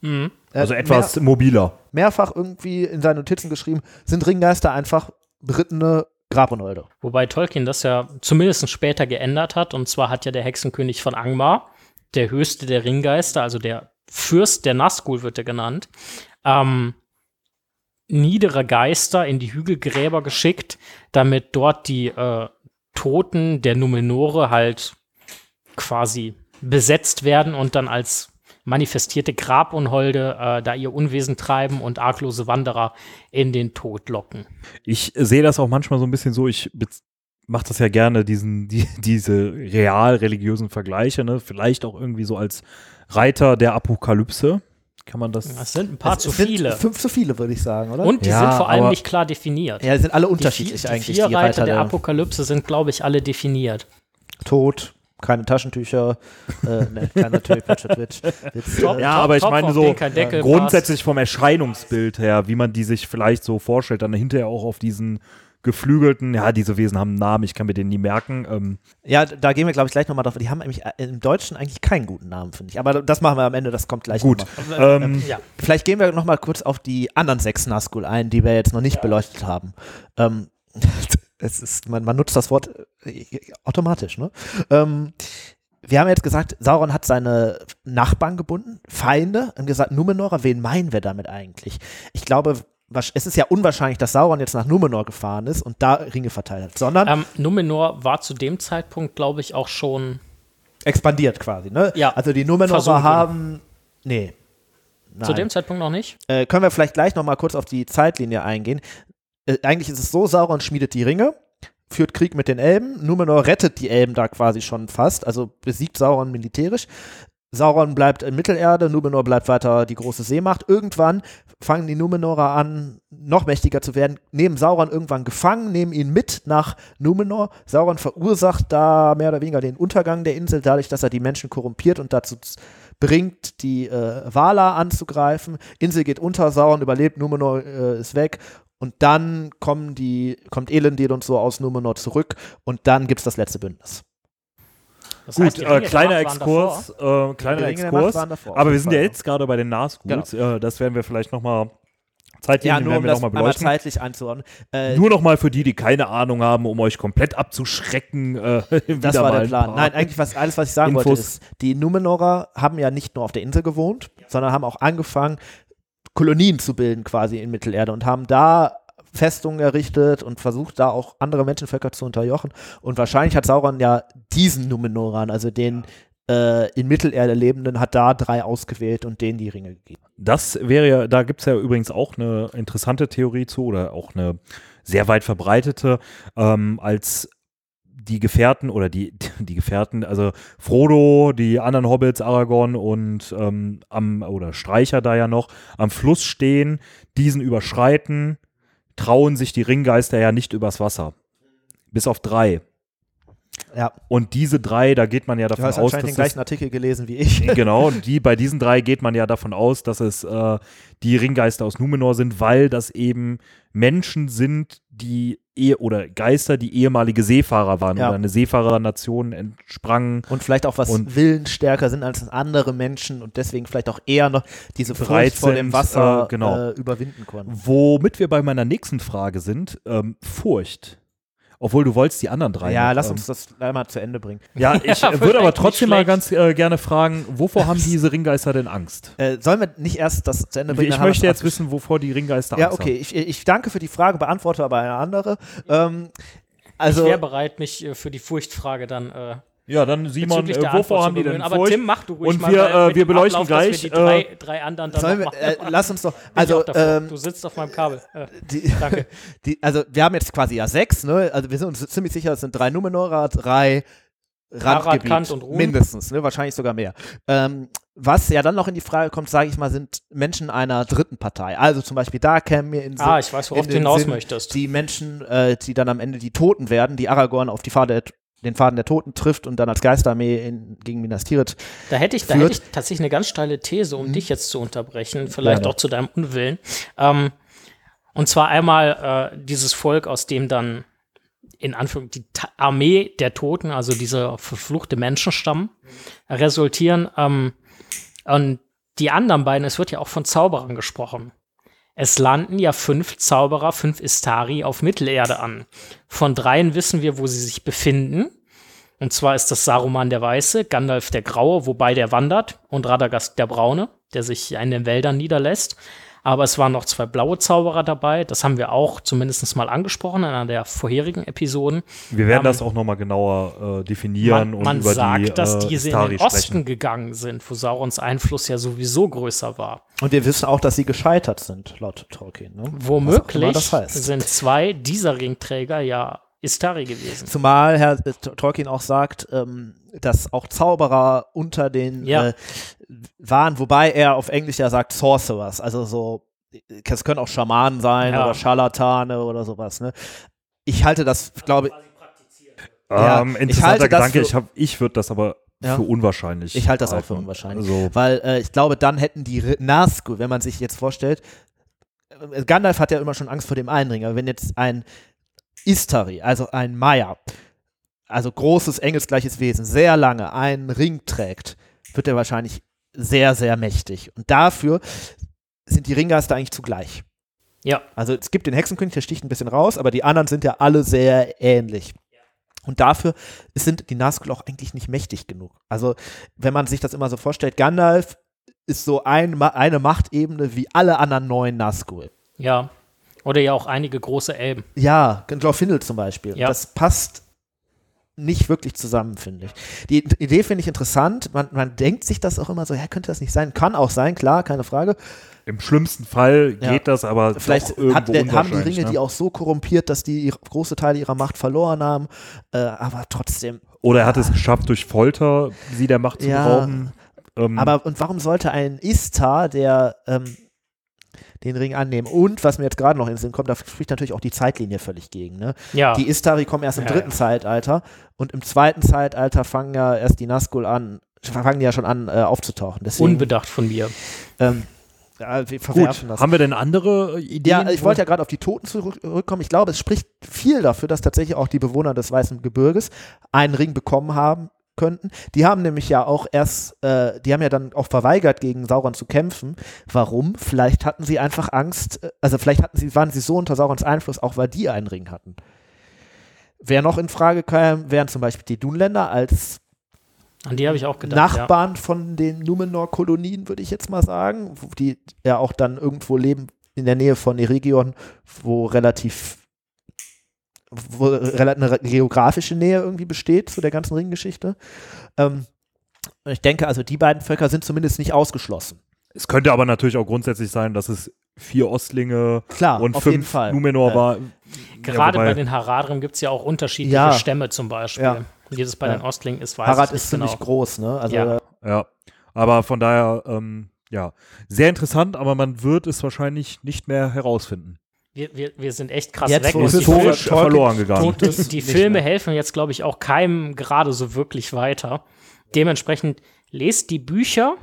Mhm. Äh, also etwas mehr, mobiler. Mehrfach irgendwie in seinen Notizen geschrieben, sind Ringgeister einfach berittene Grabunholde. Wobei Tolkien das ja zumindest später geändert hat. Und zwar hat ja der Hexenkönig von Angmar, der höchste der Ringgeister, also der Fürst der Nazgul wird er genannt, ähm, niedere Geister in die Hügelgräber geschickt, damit dort die äh, Toten der Numenore halt quasi besetzt werden und dann als manifestierte Grabunholde äh, da ihr Unwesen treiben und arglose Wanderer in den Tod locken. Ich sehe das auch manchmal so ein bisschen so, ich mache das ja gerne, diesen, die, [LAUGHS] diese real religiösen Vergleiche, ne? vielleicht auch irgendwie so als Reiter der Apokalypse. Kann man das? Das sind ein paar es zu viele. Fünf zu viele, würde ich sagen, oder? Und die ja, sind vor allem nicht klar definiert. Ja, die sind alle unterschiedlich die vier, eigentlich. Die vier Reiter der, der Apokalypse sind, glaube ich, alle definiert. Tod, keine Taschentücher, äh, ne, kleiner Twitch, Twitch, Top, ja, aber ich meine so grundsätzlich vom Erscheinungsbild her, wie man die sich vielleicht so vorstellt, dann hinterher auch auf diesen geflügelten, ja, diese Wesen haben einen Namen, ich kann mir den nie merken. Ähm. Ja, da gehen wir, glaube ich, gleich nochmal drauf. Die haben nämlich äh, im Deutschen eigentlich keinen guten Namen, finde ich. Aber das machen wir am Ende, das kommt gleich Gut. Ähm, ähm, ja. Vielleicht gehen wir nochmal kurz auf die anderen sechs Nazgul ein, die wir jetzt noch nicht ja. beleuchtet haben. Ähm, [LAUGHS] es ist, man, man, nutzt das Wort äh, automatisch, ne? Ähm, wir haben jetzt gesagt, Sauron hat seine Nachbarn gebunden, Feinde, und gesagt, Numenora, wen meinen wir damit eigentlich? Ich glaube, es ist ja unwahrscheinlich, dass Sauron jetzt nach Numenor gefahren ist und da Ringe verteilt hat, sondern. Ähm, Numenor war zu dem Zeitpunkt, glaube ich, auch schon. Expandiert quasi, ne? Ja. Also die Numenorer haben. Nee. Nein. Zu dem Zeitpunkt noch nicht? Äh, können wir vielleicht gleich noch mal kurz auf die Zeitlinie eingehen. Äh, eigentlich ist es so, Sauron schmiedet die Ringe, führt Krieg mit den Elben, Numenor rettet die Elben da quasi schon fast, also besiegt Sauron militärisch. Sauron bleibt in Mittelerde, Numenor bleibt weiter die große Seemacht. Irgendwann fangen die Numenorer an, noch mächtiger zu werden, nehmen Sauron irgendwann gefangen, nehmen ihn mit nach Numenor. Sauron verursacht da mehr oder weniger den Untergang der Insel, dadurch, dass er die Menschen korrumpiert und dazu bringt, die äh, Valar anzugreifen. Insel geht unter, Sauron überlebt, Numenor äh, ist weg und dann kommen die, kommt Elendil und so aus Numenor zurück und dann gibt es das letzte Bündnis. Das Gut, heißt, äh, kleiner Exkurs, äh, kleiner Exkurs. Aber wir sind ja jetzt gerade bei den Nazguls. Genau. Äh, das werden wir vielleicht noch mal zeitlich ja, nur um das einmal zeitlich einzuordnen. Äh, nur noch mal für die, die keine Ahnung haben, um euch komplett abzuschrecken. Äh, [LAUGHS] das war der Plan. Nein, eigentlich was, alles, was ich sagen Infos. wollte, ist, die Numenorer haben ja nicht nur auf der Insel gewohnt, sondern haben auch angefangen, Kolonien zu bilden quasi in Mittelerde und haben da Festungen errichtet und versucht da auch andere Menschenvölker zu unterjochen. Und wahrscheinlich hat Sauron ja diesen Numenoran, also den äh, in Mittelerde lebenden, hat da drei ausgewählt und denen die Ringe gegeben. Das wäre ja, da gibt es ja übrigens auch eine interessante Theorie zu oder auch eine sehr weit verbreitete, ähm, als die Gefährten oder die, [LAUGHS] die Gefährten, also Frodo, die anderen Hobbits, Aragorn und ähm, am, oder Streicher da ja noch, am Fluss stehen, diesen überschreiten, trauen sich die Ringgeister ja nicht übers Wasser. Bis auf drei. Ja. Und diese drei, da geht man ja davon du hast aus, dass den gleichen Artikel gelesen wie ich. [LAUGHS] Genau, [LAUGHS] die bei diesen drei geht man ja davon aus, dass es äh, die Ringgeister aus Numenor sind, weil das eben Menschen sind, die eh oder Geister, die ehemalige Seefahrer waren ja. oder eine Seefahrernation entsprangen. Und vielleicht auch was und willensstärker sind als andere Menschen und deswegen vielleicht auch eher noch diese Furcht vor dem Wasser äh, genau. äh, überwinden konnten. Womit wir bei meiner nächsten Frage sind, ähm, Furcht. Obwohl du wolltest die anderen drei. Ja, noch, lass ähm, uns das einmal zu Ende bringen. Ja, [LAUGHS] ich ja, würde aber trotzdem mal ganz äh, gerne fragen, wovor haben diese Ringgeister denn Angst? Äh, sollen wir nicht erst das zu Ende bringen? Ich möchte jetzt wissen, wovor die Ringgeister Angst haben. Ja, okay. Ich, ich, danke für die Frage, beantworte aber eine andere. Ähm, also, ich wäre bereit, mich äh, für die Furchtfrage dann äh, ja, dann Simon, äh, wovor haben die denn Aber Tim, mach du ruhig Und wir, mal, äh, wir beleuchten Ablauf, gleich. Wir die drei, äh, drei anderen dann wir, äh, lass uns doch. Also, ähm, du sitzt auf meinem Kabel. Äh, die, [LAUGHS] danke. [LAUGHS] Die, also, wir haben jetzt quasi ja sechs, ne? Also, wir sind uns ziemlich sicher, es sind drei Numenora, drei Randgebiet, Kant und Ruhm. mindestens, ne? Wahrscheinlich sogar mehr. Ähm, was ja dann noch in die Frage kommt, sage ich mal, sind Menschen einer dritten Partei. Also zum Beispiel da kämen mir in Ah, ich weiß, worauf du hinaus Sinn, möchtest. Die Menschen, äh, die dann am Ende die Toten werden, die Aragorn auf die Pfade den Faden der Toten trifft und dann als Geisterarmee in, gegen Minas Tirith. Da hätte ich, da hätte ich tatsächlich eine ganz steile These, um mhm. dich jetzt zu unterbrechen, vielleicht ja, auch zu deinem Unwillen. Ähm, und zwar einmal äh, dieses Volk, aus dem dann in Anführung, die Ta Armee der Toten, also dieser verfluchte Menschenstamm, resultieren. Ähm, und die anderen beiden, es wird ja auch von Zauberern gesprochen. Es landen ja fünf Zauberer, fünf Istari auf Mittelerde an. Von dreien wissen wir, wo sie sich befinden. Und zwar ist das Saruman der Weiße, Gandalf der Graue, wobei der wandert, und Radagast der Braune, der sich in den Wäldern niederlässt. Aber es waren noch zwei blaue Zauberer dabei. Das haben wir auch zumindest mal angesprochen in einer der vorherigen Episoden. Wir werden ähm, das auch noch mal genauer äh, definieren man, und man über sagt, die, dass äh, diese in den Osten gegangen sind, wo Saurons Einfluss ja sowieso größer war. Und wir wissen auch, dass sie gescheitert sind, laut Tolkien. Ne? Womöglich das heißt. sind zwei dieser Ringträger ja Istari gewesen. Zumal Herr Tolkien auch sagt, ähm, dass auch Zauberer unter den ja. äh, waren, wobei er auf Englisch ja sagt Sorcerers, also so, es können auch Schamanen sein ja. oder Scharlatane oder sowas. Ne? Ich halte das, glaube ich. Ähm, interessanter Gedanke, ich, ich würde das aber ja. für unwahrscheinlich. Ich halte das halten. auch für unwahrscheinlich. Also. Weil äh, ich glaube, dann hätten die Nazgûl, wenn man sich jetzt vorstellt, äh, Gandalf hat ja immer schon Angst vor dem Einring, aber wenn jetzt ein Istari, also ein Maya, also großes engelsgleiches Wesen, sehr lange einen Ring trägt, wird er wahrscheinlich sehr, sehr mächtig. Und dafür sind die Ringgeister eigentlich zugleich. Ja. Also es gibt den Hexenkönig, der sticht ein bisschen raus, aber die anderen sind ja alle sehr ähnlich. Und dafür sind die Nazgul auch eigentlich nicht mächtig genug. Also, wenn man sich das immer so vorstellt, Gandalf ist so ein, eine Machtebene wie alle anderen neuen Nazgul. Ja. Oder ja auch einige große Elben. Ja, Glorfindel zum Beispiel. Ja. Das passt nicht wirklich zusammen, finde ich. Die Idee finde ich interessant. Man, man denkt sich das auch immer so, ja, könnte das nicht sein? Kann auch sein, klar, keine Frage. Im schlimmsten Fall geht ja. das, aber vielleicht hat, haben die Ringe ne? die auch so korrumpiert, dass die große Teile ihrer Macht verloren haben, äh, aber trotzdem. Oder er hat es geschafft, durch Folter sie der Macht zu ja, berauben. Ähm, aber und warum sollte ein Istar, der ähm, den Ring annehmen. Und was mir jetzt gerade noch in den Sinn kommt, da spricht natürlich auch die Zeitlinie völlig gegen. Ne? Ja. Die Istari kommen erst im ja, dritten ja. Zeitalter und im zweiten Zeitalter fangen ja erst die Nazgul an, fangen die ja schon an äh, aufzutauchen. Deswegen, Unbedacht von mir. Ähm, ja, wir Gut. das. Haben wir denn andere Ideen? Ja, ich wollte ja gerade auf die Toten zurückkommen. Ich glaube, es spricht viel dafür, dass tatsächlich auch die Bewohner des Weißen Gebirges einen Ring bekommen haben könnten. Die haben nämlich ja auch erst, äh, die haben ja dann auch verweigert, gegen Sauron zu kämpfen. Warum? Vielleicht hatten sie einfach Angst, äh, also vielleicht hatten sie, waren sie so unter Saurons Einfluss, auch weil die einen Ring hatten. Wer noch in Frage kam, wären zum Beispiel die Dunländer als an die habe ich auch gedacht. Nachbarn ja. von den Numenor-Kolonien, würde ich jetzt mal sagen, die ja auch dann irgendwo leben in der Nähe von Eregion, wo relativ wo eine geografische Nähe irgendwie besteht zu der ganzen Ringgeschichte. Ähm, ich denke, also die beiden Völker sind zumindest nicht ausgeschlossen. Es könnte aber natürlich auch grundsätzlich sein, dass es vier Ostlinge Klar, und fünf Numenor ja. war. Gerade ja, bei den Haradrim gibt es ja auch unterschiedliche ja. Stämme zum Beispiel. Ja. Wie das bei den Ostlingen ist, weiß Harad ist ziemlich genau. groß, ne? Also, ja. ja. aber von daher, ähm, ja, sehr interessant, aber man wird es wahrscheinlich nicht mehr herausfinden. Wir, wir, wir sind echt krass jetzt, weg. Wo die, Filme, verloren gegangen. Die, die Filme helfen jetzt, glaube ich, auch keinem gerade so wirklich weiter. Dementsprechend lest die Bücher,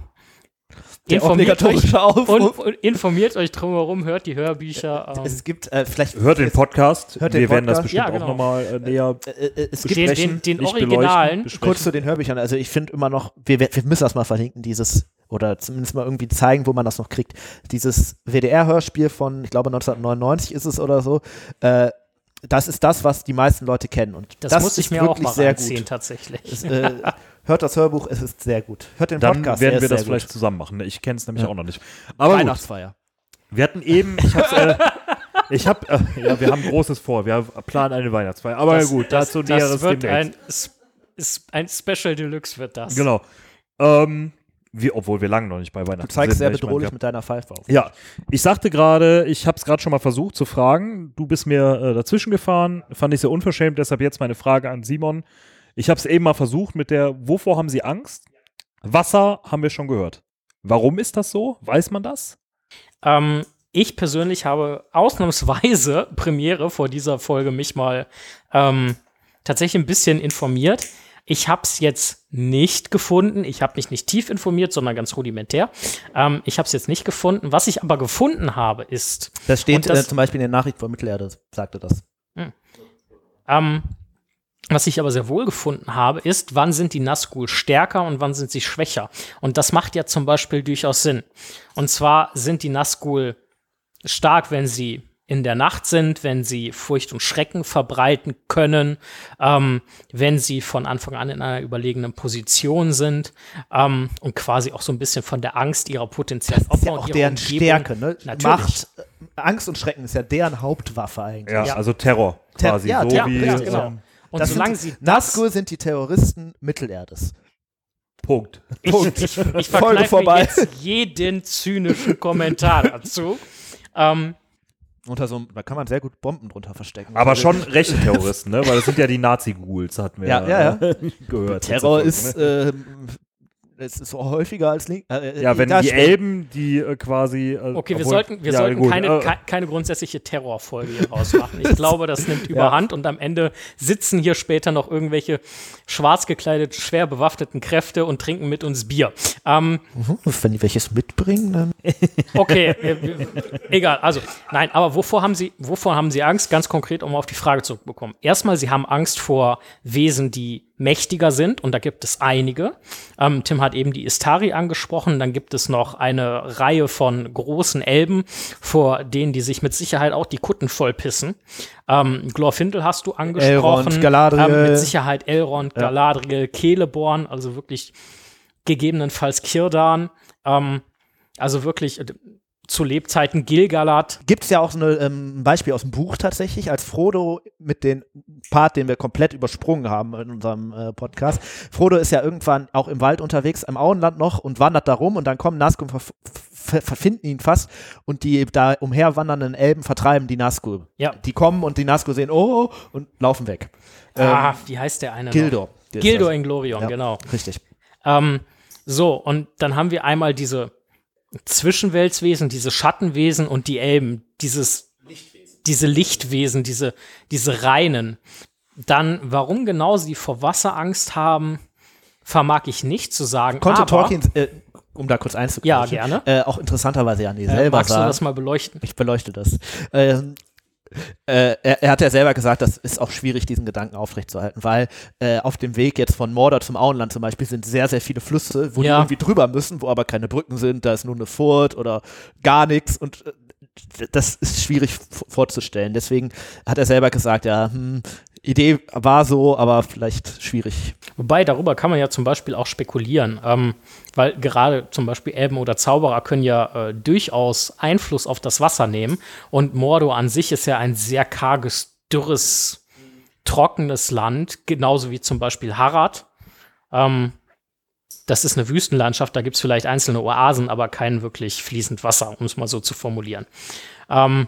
informiert euch, und, und, informiert euch drumherum, hört die Hörbücher. Ähm. Es gibt äh, vielleicht hört den Podcast. Hört den wir Podcast. werden das bestimmt ja, genau. auch nochmal äh, näher äh, äh, es besprechen. Den, den, den Originalen. Kurz zu den Hörbüchern. Also ich finde immer noch, wir, wir müssen das mal verlinken, dieses oder zumindest mal irgendwie zeigen, wo man das noch kriegt. Dieses WDR-Hörspiel von, ich glaube 1999 ist es oder so, äh, das ist das, was die meisten Leute kennen. Und das, das muss ich mir auch mal sehr gut. tatsächlich. Es, äh, [LAUGHS] hört das Hörbuch, es ist sehr gut. Hört den Podcast. Dann werden wir das gut. vielleicht zusammen machen. Ich kenne es nämlich ja. auch noch nicht. Aber Weihnachtsfeier. Gut. Wir hatten eben, ich hab's, äh, ich hab, äh, ja, wir haben Großes vor. Wir planen eine Weihnachtsfeier. Aber das, gut, das, dazu das näheres wird demnächst. Ein, ein Special Deluxe wird das. Genau. Ähm, wie, obwohl wir lange noch nicht bei Weihnachten sind. Du zeigst sind, sehr bedrohlich meine, mit deiner Pfeife auf. Ja, ich sagte gerade, ich habe es gerade schon mal versucht zu fragen. Du bist mir äh, dazwischen gefahren, fand ich sehr unverschämt, deshalb jetzt meine Frage an Simon. Ich habe es eben mal versucht mit der, wovor haben Sie Angst? Wasser haben wir schon gehört. Warum ist das so? Weiß man das? Ähm, ich persönlich habe ausnahmsweise Premiere vor dieser Folge mich mal ähm, tatsächlich ein bisschen informiert. Ich habe es jetzt nicht gefunden. Ich habe mich nicht tief informiert, sondern ganz rudimentär. Ähm, ich habe es jetzt nicht gefunden. Was ich aber gefunden habe, ist. Das steht das, äh, zum Beispiel in der Nachricht von Mittelerde, sagte das. Hm. Ähm, was ich aber sehr wohl gefunden habe, ist, wann sind die Nazgul stärker und wann sind sie schwächer. Und das macht ja zum Beispiel durchaus Sinn. Und zwar sind die Nazgul stark, wenn sie in der Nacht sind, wenn sie Furcht und Schrecken verbreiten können, ähm, wenn sie von Anfang an in einer überlegenen Position sind ähm, und quasi auch so ein bisschen von der Angst ihrer potenziellen Opfer das ist ja auch deren Umgebung. Stärke, ne? Natürlich. Macht, äh, Angst und Schrecken ist ja deren Hauptwaffe eigentlich. Ja, ja. also Terror quasi. Ter ja, so Terror, wie, ja, genau. Ähm, und das solange sind, sie Nazgul sind die Terroristen Mittelerdes. Punkt. Ich, Punkt. ich, ich [LAUGHS] verkneife jetzt jeden zynischen Kommentar dazu. Ähm, unter so da kann man sehr gut Bomben drunter verstecken. Aber schon rechte [LAUGHS] Terroristen, ne? Weil das sind ja die Nazi-Ghouls, hatten wir ja, ja, ja. [LAUGHS] gehört. Terror ist, ne? äh, es ist auch häufiger als Link. Äh, ja, wenn die Elben, die äh, quasi. Äh, okay, wir sollten, wir ja, sollten keine, äh, keine grundsätzliche Terrorfolge hier rausmachen. Ich [LAUGHS] glaube, das nimmt überhand ja. und am Ende sitzen hier später noch irgendwelche schwarz gekleideten, schwer bewaffneten Kräfte und trinken mit uns Bier. Ähm, mhm, wenn die welches mitbringen, dann. [LAUGHS] okay, egal. Also, nein, aber wovor haben Sie, wovor haben Sie Angst? Ganz konkret, um auf die Frage zurückzukommen. Erstmal, Sie haben Angst vor Wesen, die mächtiger sind und da gibt es einige. Ähm, Tim hat eben die Istari angesprochen, dann gibt es noch eine Reihe von großen Elben, vor denen die sich mit Sicherheit auch die Kutten vollpissen. Ähm, Glorfindel hast du angesprochen. Elrond, Galadriel. Ähm, mit Sicherheit Elrond, ja. Galadriel, Celeborn, also wirklich gegebenenfalls Kirdan. Ähm, also wirklich zu Lebzeiten Gilgalad. Gibt es ja auch so ein ähm, Beispiel aus dem Buch tatsächlich, als Frodo mit dem Part, den wir komplett übersprungen haben in unserem äh, Podcast. Frodo ist ja irgendwann auch im Wald unterwegs, im Auenland noch und wandert da rum und dann kommen Nazgul und ver ver verfinden ihn fast und die da umherwandernden Elben vertreiben die Nazgul. Ja. Die kommen und die Nazgul sehen, oh, und laufen weg. Ah, ähm, wie heißt der eine? Gildor. Gildor in Glorion, ja, genau. Richtig. Ähm, so, und dann haben wir einmal diese Zwischenweltswesen, diese Schattenwesen und die Elben, dieses, Lichtwesen. diese Lichtwesen, diese, diese reinen. Dann, warum genau sie vor Wasser Angst haben, vermag ich nicht zu sagen. Konnte aber, Tolkien, äh, um da kurz einzukommen, ja, gerne. Äh, auch interessanterweise ja nie äh, selber magst sagen. Magst du das mal beleuchten? Ich beleuchte das. Ähm, äh, er, er, hat ja selber gesagt, das ist auch schwierig, diesen Gedanken aufrechtzuerhalten, weil äh, auf dem Weg jetzt von Mordor zum Auenland zum Beispiel sind sehr, sehr viele Flüsse, wo ja. die irgendwie drüber müssen, wo aber keine Brücken sind, da ist nur eine Furt oder gar nichts und äh, das ist schwierig vorzustellen. Deswegen hat er selber gesagt, ja, hm, Idee war so, aber vielleicht schwierig. Wobei, darüber kann man ja zum Beispiel auch spekulieren, ähm, weil gerade zum Beispiel Elben oder Zauberer können ja äh, durchaus Einfluss auf das Wasser nehmen und Mordor an sich ist ja ein sehr karges, dürres, trockenes Land, genauso wie zum Beispiel Harad. Ähm, das ist eine Wüstenlandschaft, da gibt es vielleicht einzelne Oasen, aber kein wirklich fließend Wasser, um es mal so zu formulieren. Ähm,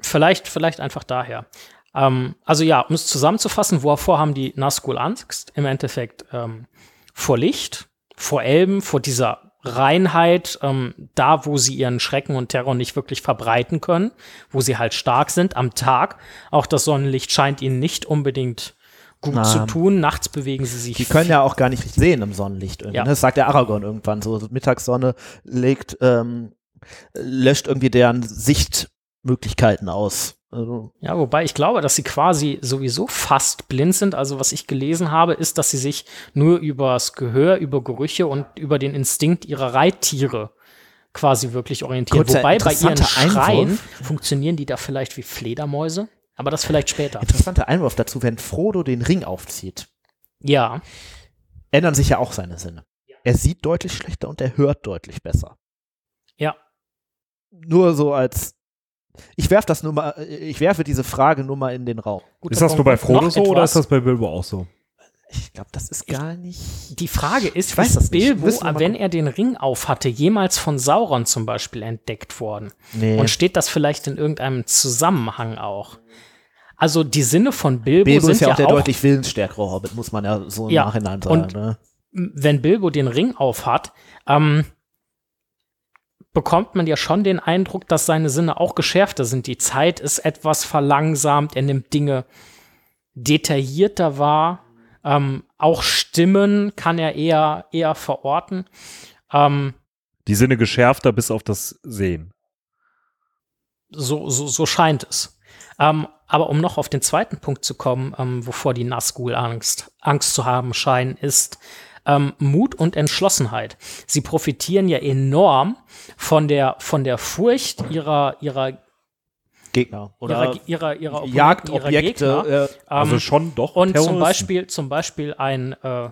Vielleicht, vielleicht einfach daher. Ähm, also ja, um es zusammenzufassen, wovor haben die Nazgul Angst? Im Endeffekt ähm, vor Licht, vor Elben, vor dieser Reinheit, ähm, da wo sie ihren Schrecken und Terror nicht wirklich verbreiten können, wo sie halt stark sind am Tag. Auch das Sonnenlicht scheint ihnen nicht unbedingt gut Na, zu tun. Nachts bewegen sie sich. Die können ja auch gar nicht sehen im Sonnenlicht. Ja. Das sagt der Aragorn irgendwann so. Mittagssonne legt, ähm, löscht irgendwie deren Sicht Möglichkeiten aus. Also ja, wobei ich glaube, dass sie quasi sowieso fast blind sind. Also was ich gelesen habe, ist, dass sie sich nur übers Gehör, über Gerüche und über den Instinkt ihrer Reittiere quasi wirklich orientieren. Kurzer, wobei bei ihren Schreien Einwurf. funktionieren die da vielleicht wie Fledermäuse. Aber das vielleicht später. Interessanter Einwurf dazu, wenn Frodo den Ring aufzieht. Ja. Ändern sich ja auch seine Sinne. Er sieht deutlich schlechter und er hört deutlich besser. Ja. Nur so als ich werfe das nur mal, ich werfe diese Frage nur mal in den Raum. Gut, ist das nur bei Frodo so oder ist das bei Bilbo auch so? Ich glaube, das ist gar nicht. Die Frage ist, ich weiß ist Bilbo, wenn er den Ring auf hatte, jemals von Sauron zum Beispiel entdeckt worden? Nee. Und steht das vielleicht in irgendeinem Zusammenhang auch? Also die Sinne von Bilbo, Bilbo sind ist ja auch der auch, deutlich willensstärkere Hobbit, muss man ja so im ja, Nachhinein sagen. Und ne? Wenn Bilbo den Ring auf hat, ähm, bekommt man ja schon den Eindruck, dass seine Sinne auch geschärfter sind. Die Zeit ist etwas verlangsamt, er nimmt Dinge detaillierter wahr. Ähm, auch Stimmen kann er eher, eher verorten. Ähm, die Sinne geschärfter bis auf das Sehen. So, so, so scheint es. Ähm, aber um noch auf den zweiten Punkt zu kommen, ähm, wovor die Nazgul Angst, Angst zu haben scheinen, ist ähm, Mut und Entschlossenheit. Sie profitieren ja enorm von der, von der Furcht ihrer, ihrer Gegner oder ihrer, ihrer, ihrer Jagdobjekte. Ihrer Gegner. Äh, also schon doch. Und zum Beispiel, zum Beispiel ein äh,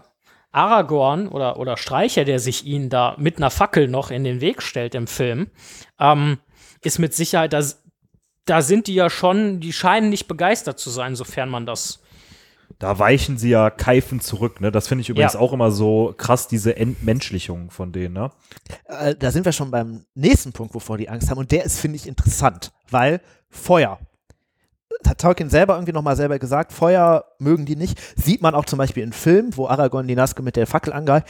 Aragorn oder, oder Streicher, der sich ihnen da mit einer Fackel noch in den Weg stellt im Film, ähm, ist mit Sicherheit, da, da sind die ja schon, die scheinen nicht begeistert zu sein, sofern man das da weichen sie ja keifend zurück, ne? Das finde ich übrigens ja. auch immer so krass, diese Entmenschlichung von denen, ne? Äh, da sind wir schon beim nächsten Punkt, wovor die Angst haben. Und der ist, finde ich, interessant, weil Feuer. Hat Tolkien selber irgendwie nochmal selber gesagt, Feuer mögen die nicht. Sieht man auch zum Beispiel in Filmen, wo Aragorn die Nazgul mit der Fackel angreift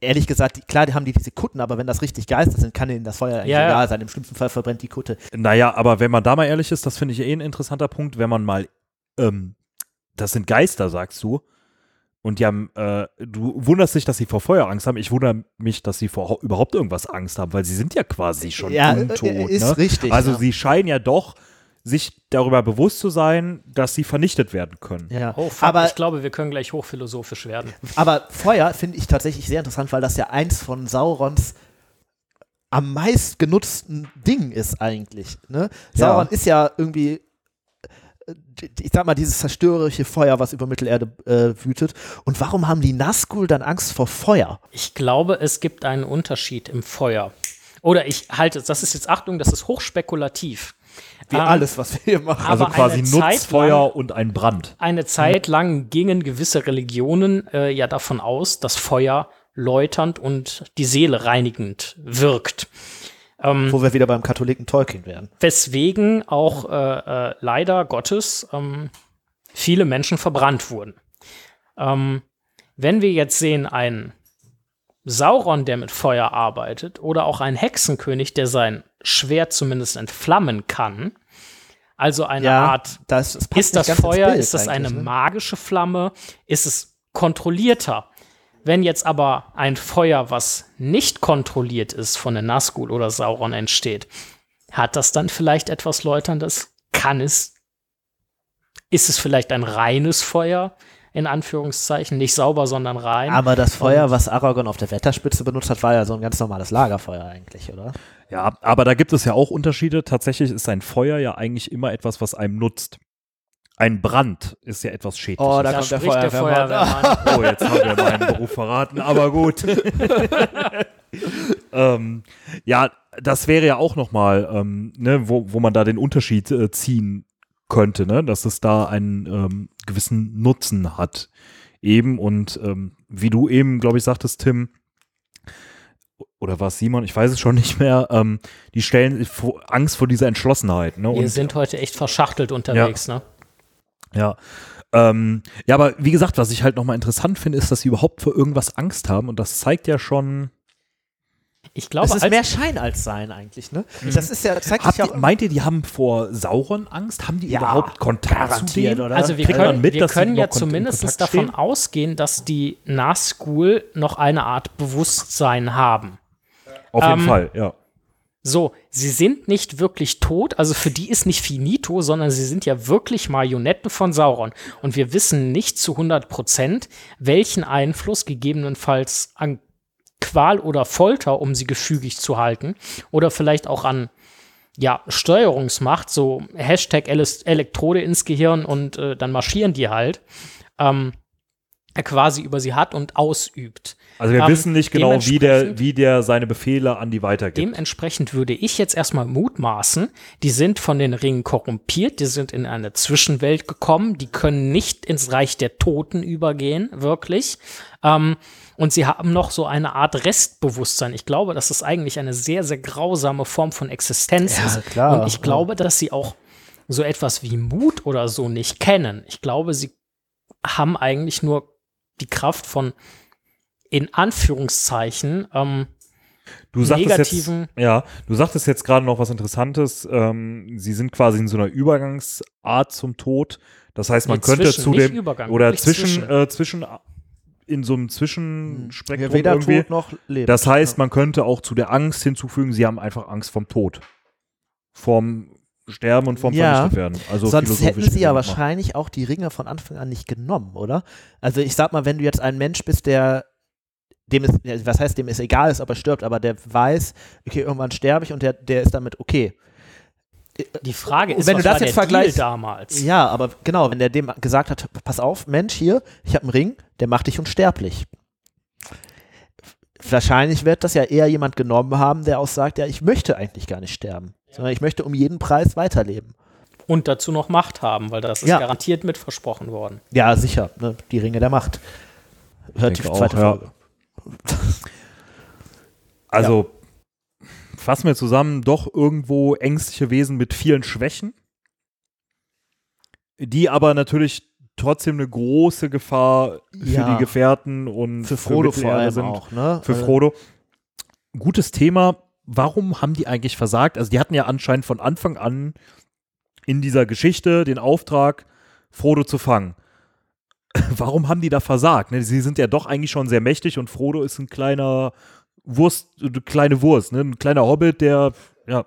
ehrlich gesagt, die, klar, die haben die diese Kutten, aber wenn das richtig Geister sind, kann ihnen das Feuer eigentlich ja, egal sein. Im schlimmsten Fall verbrennt die Kutte. Naja, aber wenn man da mal ehrlich ist, das finde ich eh ein interessanter Punkt, wenn man mal ähm, das sind Geister, sagst du. Und die haben, äh, du wunderst dich, dass sie vor Feuer Angst haben. Ich wundere mich, dass sie vor überhaupt irgendwas Angst haben, weil sie sind ja quasi schon ja, untot. Ist ne? richtig. Also ja. sie scheinen ja doch sich darüber bewusst zu sein, dass sie vernichtet werden können. Ja. Oh, fuck, aber ich glaube, wir können gleich hochphilosophisch werden. Aber Feuer finde ich tatsächlich sehr interessant, weil das ja eins von Saurons am meist genutzten Dingen ist eigentlich. Ne? Sauron ist ja irgendwie ich sag mal, dieses zerstörerische Feuer, was über Mittelerde äh, wütet. Und warum haben die Nazgul dann Angst vor Feuer? Ich glaube, es gibt einen Unterschied im Feuer. Oder ich halte, das ist jetzt Achtung, das ist hochspekulativ. Wie ähm, alles, was wir hier machen. Also quasi Nutzfeuer lang, und ein Brand. Eine Zeit lang gingen gewisse Religionen äh, ja davon aus, dass Feuer läuternd und die Seele reinigend wirkt. Ähm, Wo wir wieder beim Katholiken Tolkien wären. Weswegen auch äh, äh, leider Gottes ähm, viele Menschen verbrannt wurden. Ähm, wenn wir jetzt sehen, ein Sauron, der mit Feuer arbeitet, oder auch ein Hexenkönig, der sein Schwert zumindest entflammen kann, also eine ja, Art, das, das ist das Feuer, ist das eine ne? magische Flamme, ist es kontrollierter? Wenn jetzt aber ein Feuer, was nicht kontrolliert ist von den Nazgul oder Sauron entsteht, hat das dann vielleicht etwas Läuterndes? Kann es? Ist es vielleicht ein reines Feuer? In Anführungszeichen, nicht sauber, sondern rein. Aber das Feuer, Und was Aragorn auf der Wetterspitze benutzt hat, war ja so ein ganz normales Lagerfeuer eigentlich, oder? Ja, aber da gibt es ja auch Unterschiede. Tatsächlich ist ein Feuer ja eigentlich immer etwas, was einem nutzt. Ein Brand ist ja etwas Schädliches. Oh, da, da kommt der Feuerwehrmann. Der Feuerwehrmann. [LAUGHS] oh, jetzt haben wir meinen Beruf verraten, aber gut. [LAUGHS] ähm, ja, das wäre ja auch nochmal, ähm, ne, wo, wo man da den Unterschied äh, ziehen könnte, ne, dass es da einen ähm, gewissen Nutzen hat. Eben und ähm, wie du eben, glaube ich, sagtest, Tim, oder war es Simon, ich weiß es schon nicht mehr, ähm, die stellen Angst vor dieser Entschlossenheit. Ne? Wir und, sind heute echt verschachtelt unterwegs, ja. ne? Ja. Ähm, ja, aber wie gesagt, was ich halt nochmal interessant finde, ist, dass sie überhaupt vor irgendwas Angst haben und das zeigt ja schon. Ich glaube, es ist mehr Schein als Sein eigentlich, ne? Mhm. Das ist ja, zeigt sich ja auch. Meint ihr, die haben vor Sauron Angst? Haben die ja, überhaupt Kontakt zu denen? Oder? Also wir können, mit, wir können ja zumindest davon stehen? ausgehen, dass die Nazgul noch eine Art Bewusstsein haben. Auf jeden ähm, Fall, ja. So, sie sind nicht wirklich tot, also für die ist nicht finito, sondern sie sind ja wirklich Marionetten von Sauron. Und wir wissen nicht zu 100 Prozent, welchen Einfluss gegebenenfalls an Qual oder Folter, um sie gefügig zu halten, oder vielleicht auch an ja, Steuerungsmacht, so Hashtag Elektrode ins Gehirn und äh, dann marschieren die halt, ähm, quasi über sie hat und ausübt. Also wir ähm, wissen nicht genau, wie der, wie der seine Befehle an die weitergibt. Dementsprechend würde ich jetzt erstmal mutmaßen, die sind von den Ringen korrumpiert, die sind in eine Zwischenwelt gekommen, die können nicht ins Reich der Toten übergehen, wirklich. Ähm, und sie haben noch so eine Art Restbewusstsein. Ich glaube, dass es eigentlich eine sehr, sehr grausame Form von Existenz ja, ist. Klar, und ich glaube, dass sie auch so etwas wie Mut oder so nicht kennen. Ich glaube, sie haben eigentlich nur die Kraft von in Anführungszeichen ähm, Du sagtest jetzt, ja, du sagtest jetzt gerade noch was Interessantes. Ähm, sie sind quasi in so einer Übergangsart zum Tod. Das heißt, man nee, könnte zwischen, zu dem Übergang, oder zwischen, zwischen. Äh, zwischen in so einem Zwischenspektrum ja, weder irgendwie. Tod noch Leben. Das heißt, man könnte auch zu der Angst hinzufügen, sie haben einfach Angst vom Tod. Vom sterben und vom Ja. vernichtet werden. Also Sonst philosophisch hätten sie ja wahrscheinlich auch die Ringe von Anfang an nicht genommen, oder? Also ich sag mal, wenn du jetzt ein Mensch bist, der dem ist, ja, was heißt, dem ist egal ist, ob er stirbt, aber der weiß, okay, irgendwann sterbe ich und der, der ist damit okay. Die Frage ist, Wenn was du das war der jetzt vergleichst- Deal damals? Ja, aber genau, wenn der dem gesagt hat, pass auf, Mensch, hier, ich habe einen Ring, der macht dich unsterblich. Wahrscheinlich wird das ja eher jemand genommen haben, der auch sagt, ja, ich möchte eigentlich gar nicht sterben, sondern ich möchte um jeden Preis weiterleben. Und dazu noch Macht haben, weil das ist Ja. garantiert mit versprochen worden. Ja, sicher, ne? die Ringe der Macht. Hört die zweite auch, ja. Also fassen wir zusammen, doch irgendwo ängstliche Wesen mit vielen Schwächen, die aber natürlich trotzdem eine große Gefahr für Ja. die Gefährten und Für Frodo vor Mittelerde allem sind. auch, ne? Für Also- Frodo. Gutes Thema. Warum haben die eigentlich versagt? Also die hatten ja anscheinend von Anfang an in dieser Geschichte den Auftrag, Frodo zu fangen. [LAUGHS] Warum haben die da versagt? Ne, sie sind ja doch eigentlich schon sehr mächtig und Frodo ist ein kleiner Wurst, eine kleine Wurst, ne? ein kleiner Hobbit, der ja,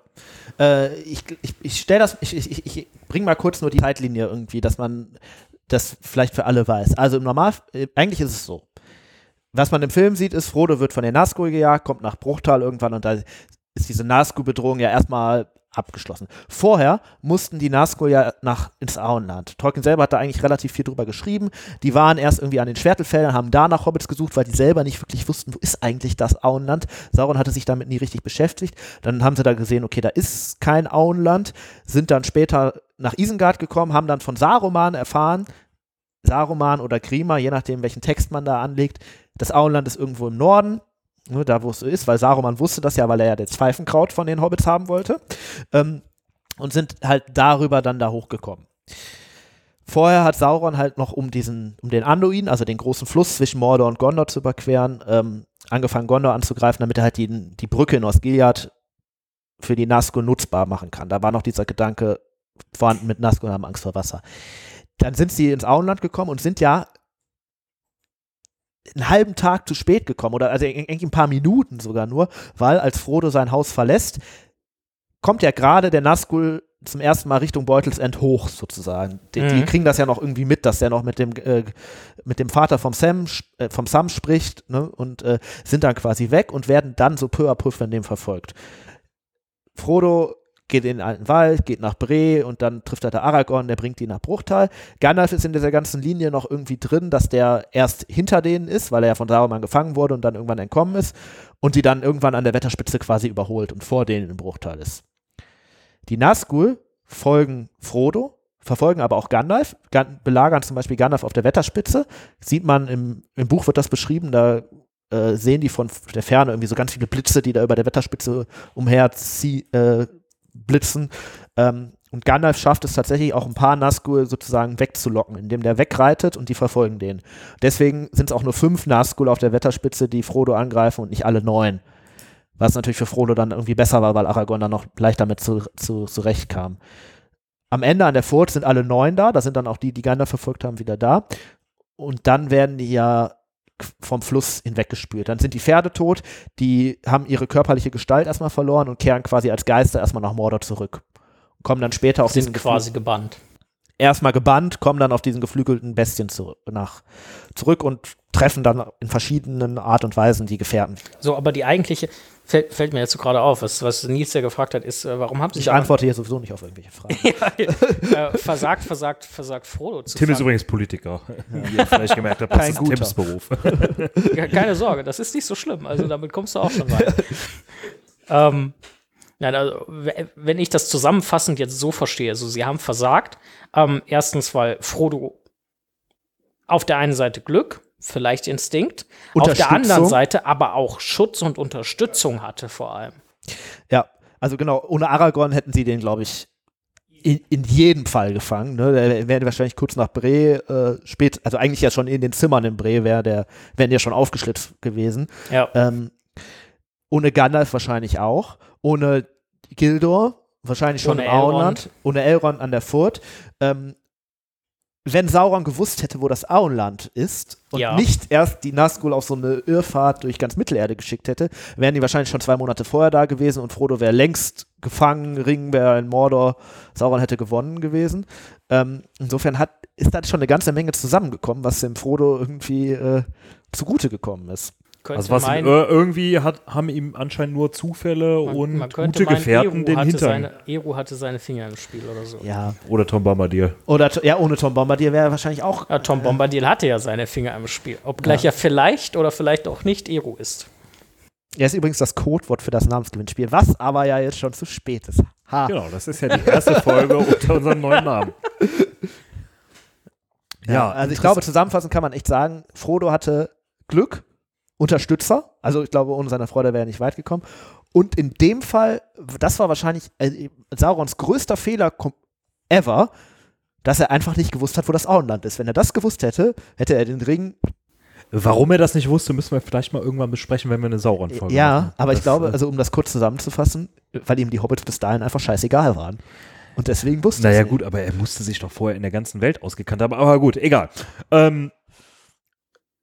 Äh, ich ich, ich stelle das, ich, ich, ich bring mal kurz nur die Zeitlinie irgendwie, dass man das vielleicht für alle weiß. Also im Normal, äh, eigentlich ist es so. Was man im Film sieht, ist, Frodo wird von den Nazgul gejagt, kommt nach Bruchtal irgendwann und da ist diese Nazgul-Bedrohung ja erstmal abgeschlossen. Vorher mussten die Nazgul ja nach ins Auenland. Tolkien selber hat da eigentlich relativ viel drüber geschrieben. Die waren erst irgendwie an den Schwertelfeldern, haben da nach Hobbits gesucht, weil die selber nicht wirklich wussten, wo ist eigentlich das Auenland. Sauron hatte sich damit nie richtig beschäftigt. Dann haben sie da gesehen, okay, da ist kein Auenland, sind dann später nach Isengard gekommen, haben dann von Saruman erfahren, Saruman oder Grima, je nachdem, welchen Text man da anlegt, das Auenland ist irgendwo im Norden, ne, da wo es so ist, weil Saruman wusste das ja, weil er ja das Pfeifenkraut von den Hobbits haben wollte. Ähm, und sind halt darüber dann da hochgekommen. Vorher hat Sauron halt noch um diesen, um den Anduin, also den großen Fluss zwischen Mordor und Gondor zu überqueren, ähm, angefangen Gondor anzugreifen, damit er halt die, die Brücke in Osgiliath für die Nazgul nutzbar machen kann. Da war noch dieser Gedanke vorhanden mit Nazgul haben Angst vor Wasser. Dann sind sie ins Auenland gekommen und sind ja einen halben Tag zu spät gekommen oder also eigentlich ein paar Minuten sogar nur, weil als Frodo sein Haus verlässt, kommt ja gerade der Nazgul zum ersten Mal Richtung Beutelsend hoch sozusagen. Die, die Mhm. kriegen das ja noch irgendwie mit, dass er noch mit dem äh, mit dem Vater vom Sam äh, vom Sam spricht ne, und äh, sind dann quasi weg und werden dann so peu à peu von dem verfolgt. Frodo geht in den alten Wald, geht nach Bre und dann trifft er da Aragorn, der bringt ihn nach Bruchtal. Gandalf ist in dieser ganzen Linie noch irgendwie drin, dass der erst hinter denen ist, weil er ja von Saruman gefangen wurde und dann irgendwann entkommen ist und die dann irgendwann an der Wetterspitze quasi überholt und vor denen im Bruchtal ist. Die Nazgul folgen Frodo, verfolgen aber auch Gandalf, Gan belagern zum Beispiel Gandalf auf der Wetterspitze. Sieht man im, im Buch wird das beschrieben, da äh, sehen die von der Ferne irgendwie so ganz viele Blitze, die da über der Wetterspitze umher zieh, äh, blitzen. Ähm, und Gandalf schafft es tatsächlich auch ein paar Nazgul sozusagen wegzulocken, indem der wegreitet und die verfolgen den. Deswegen sind es auch nur fünf Nazgul auf der Wetterspitze, die Frodo angreifen und nicht alle neun. Was natürlich für Frodo dann irgendwie besser war, weil Aragorn dann noch leicht damit zu, zu, zurechtkam. Am Ende an der Furt sind alle neun da, da sind dann auch die, die Gandalf verfolgt haben, wieder da. Und dann werden die ja vom Fluss hinweggespült. Dann sind die Pferde tot, die haben ihre körperliche Gestalt erstmal verloren und kehren quasi als Geister erstmal nach Mordor zurück. Und kommen dann später auf Sind diesen quasi gebannt. erstmal gebannt, kommen dann auf diesen geflügelten Bestien zurück, nach, zurück und treffen dann in verschiedenen Art und Weisen die Gefährten. So, aber die eigentliche, fällt, fällt mir jetzt so gerade auf, was, was Nils ja gefragt hat, ist, äh, warum haben sich Ich antworte hier sowieso nicht auf irgendwelche Fragen. [LAUGHS] äh, versagt, versagt, versagt Frodo zu Tim ist fangen? übrigens Politiker. Wie ihr vielleicht gemerkt habt, das ist guter. Tims Beruf. Ja, Keine Sorge, das ist nicht so schlimm. Also damit kommst du auch schon weit. ähm, nein, also, wenn ich das zusammenfassend jetzt so verstehe, also sie haben versagt. Ähm, erstens, weil Frodo auf der einen Seite Glück, vielleicht Instinkt, auf der anderen. Seite aber auch Schutz und Unterstützung hatte vor allem. Ja, also genau, ohne Aragorn hätten sie den, glaube ich, in, in jedem Fall gefangen. Ne? Der wäre wahrscheinlich kurz nach Bre, äh, spät, also eigentlich ja schon in den Zimmern in Bre wäre der, wären ja schon aufgeschlitzt gewesen. Ja. Ähm, ohne Gandalf wahrscheinlich auch. Ohne Gildor wahrscheinlich schon Ohne im Auenland. Ohne Elrond an der Furt. Ähm, wenn Sauron gewusst hätte, wo das Auenland ist und ja. nicht erst die Nazgul auf so eine Irrfahrt durch ganz Mittelerde geschickt hätte, wären die wahrscheinlich schon zwei Monate vorher da gewesen und Frodo wäre längst gefangen, Ring wäre in Mordor, Sauron hätte gewonnen gewesen. Ähm, insofern hat, ist da schon eine ganze Menge zusammengekommen, was dem Frodo irgendwie äh, zugute gekommen ist also was meinen, irgendwie hat, haben ihm anscheinend nur Zufälle man, und man gute meinen, Gefährten Eru den Hintern. Seine, Eru hatte seine Finger im Spiel oder so. Ja. Oder Tom Bombadil. Oder ja, ohne Tom Bombadil wäre er wahrscheinlich auch. Ja, Tom Bombadil hatte ja seine Finger im Spiel. Obgleich ja. er vielleicht oder vielleicht auch nicht Eru ist. Er ist übrigens das Codewort für das Namensgewinnspiel, was aber ja jetzt schon zu spät ist. Ha. Genau, das ist ja die erste Folge unter unserem neuen Namen. Ja, ja also ich glaube, zusammenfassend kann man echt sagen, Frodo hatte Glück Unterstützer. Also ich glaube, ohne seine Freude wäre er nicht weit gekommen. Und in dem Fall, das war wahrscheinlich äh, Saurons größter Fehler ever, dass er einfach nicht gewusst hat, wo das Auenland ist. Wenn er das gewusst hätte, hätte er den Ring. Warum er das nicht wusste, müssen wir vielleicht mal irgendwann besprechen, wenn wir eine Sauron-Folge Ja, machen. aber das, ich glaube, äh, also um das kurz zusammenzufassen, weil ihm die Hobbits bis dahin einfach scheißegal waren. Und deswegen wusste er. Naja, gut, aber er musste sich doch vorher in der ganzen Welt ausgekannt haben. Aber gut, egal. Ähm,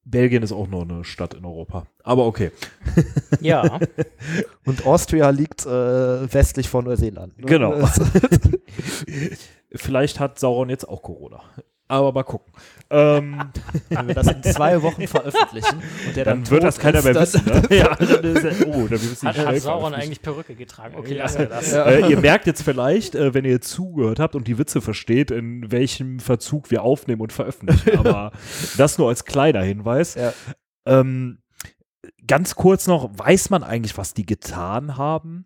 Belgien ist auch nur eine Stadt in Europa. Aber okay. Ja. [LAUGHS] Und Austria liegt äh, westlich von Neuseeland. Ne? Genau. [LAUGHS] Vielleicht hat Sauron jetzt auch Corona. Aber mal gucken. Ähm, [LAUGHS] Wenn wir das in zwei Wochen veröffentlichen und der dann, dann wird [LAUGHS] das keiner mehr wissen. Ne? ja, oh, dann hat, hat Sauron eigentlich Perücke getragen? Okay, lassen wir das. Ja. Äh, ihr merkt jetzt vielleicht, äh, wenn ihr zugehört habt und die Witze versteht, in welchem Verzug wir aufnehmen und veröffentlichen. [LAUGHS] Aber das nur als kleiner Hinweis. Ja. Ähm, ganz kurz noch, weiß man eigentlich, was die getan haben?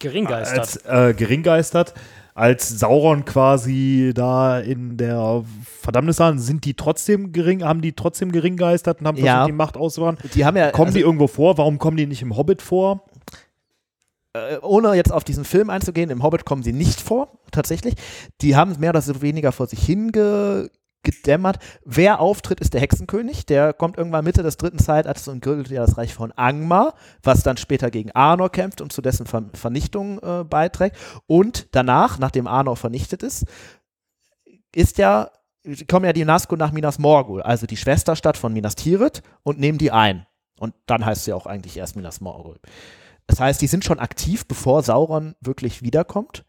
Geringgeistert. Als, äh, geringgeistert als Sauron quasi da in der Verdammnis waren, sind die trotzdem gering, haben die trotzdem gering geistert und haben ja. die Macht auszuwahren? Die haben ja, kommen also, die irgendwo vor? Warum kommen die nicht im Hobbit vor? Äh, ohne jetzt auf diesen Film einzugehen, im Hobbit kommen sie nicht vor, tatsächlich. Die haben mehr oder weniger vor sich hinge gedämmert. Wer auftritt, ist der Hexenkönig. Der kommt irgendwann Mitte des dritten Zeitalters und gründet ja das Reich von Angmar, was dann später gegen Arnor kämpft und zu dessen Ver Vernichtung äh, beiträgt. Und danach, nachdem Arnor vernichtet ist, ist ja, kommen ja die Nazgûl nach Minas Morgul, also die Schwesterstadt von Minas Tirith, und nehmen die ein. Und dann heißt sie auch eigentlich erst Minas Morgul. Das heißt, die sind schon aktiv, bevor Sauron wirklich wiederkommt,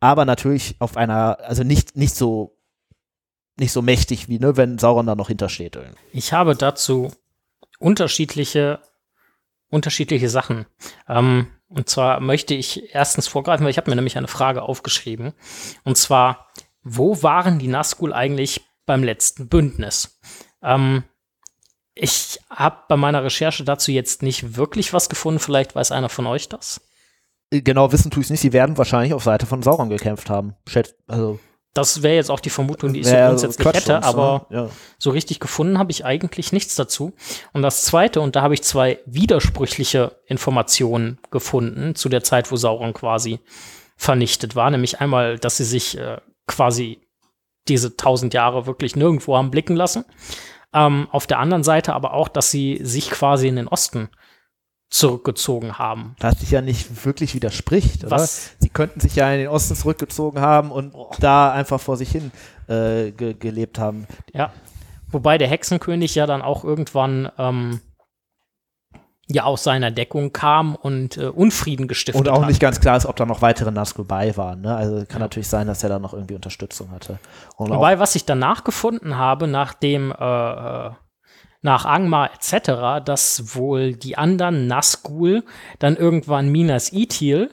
aber natürlich auf einer, also nicht, nicht so nicht so mächtig wie, ne, wenn Sauron da noch hintersteht. Ich habe dazu unterschiedliche, unterschiedliche Sachen. Ähm, und zwar möchte ich erstens vorgreifen, weil ich habe mir nämlich eine Frage aufgeschrieben. Und zwar, wo waren die Nazgul eigentlich beim letzten Bündnis? Ähm, ich habe bei meiner Recherche dazu jetzt nicht wirklich was gefunden. Vielleicht weiß einer von euch das. Genau wissen tue ich es nicht. Sie werden wahrscheinlich auf Seite von Sauron gekämpft haben. Also das wäre jetzt auch die Vermutung, die ich so grundsätzlich Quatsch hätte, aber ne? ja. so richtig gefunden habe ich eigentlich nichts dazu. Und das Zweite, und da habe ich zwei widersprüchliche Informationen gefunden zu der Zeit, wo Sauron quasi vernichtet war, nämlich einmal, dass sie sich äh, quasi diese tausend Jahre wirklich nirgendwo haben blicken lassen. Ähm, auf der anderen Seite aber auch, dass sie sich quasi in den Osten zurückgezogen haben. Was sich ja nicht wirklich widerspricht, oder? Was? Sie könnten sich ja in den Osten zurückgezogen haben und oh. da einfach vor sich hin äh, ge gelebt haben. Ja. Wobei der Hexenkönig ja dann auch irgendwann ähm, ja aus seiner Deckung kam und äh, Unfrieden gestiftet hat. Und auch hat. nicht ganz klar ist, ob da noch weitere Nazgul bei waren. Ne? Also kann ja. natürlich sein, dass er da noch irgendwie Unterstützung hatte. Und Wobei, was ich danach gefunden habe, nachdem äh, äh nach Angmar etc., dass wohl die anderen Nazgul dann irgendwann Minas Ithil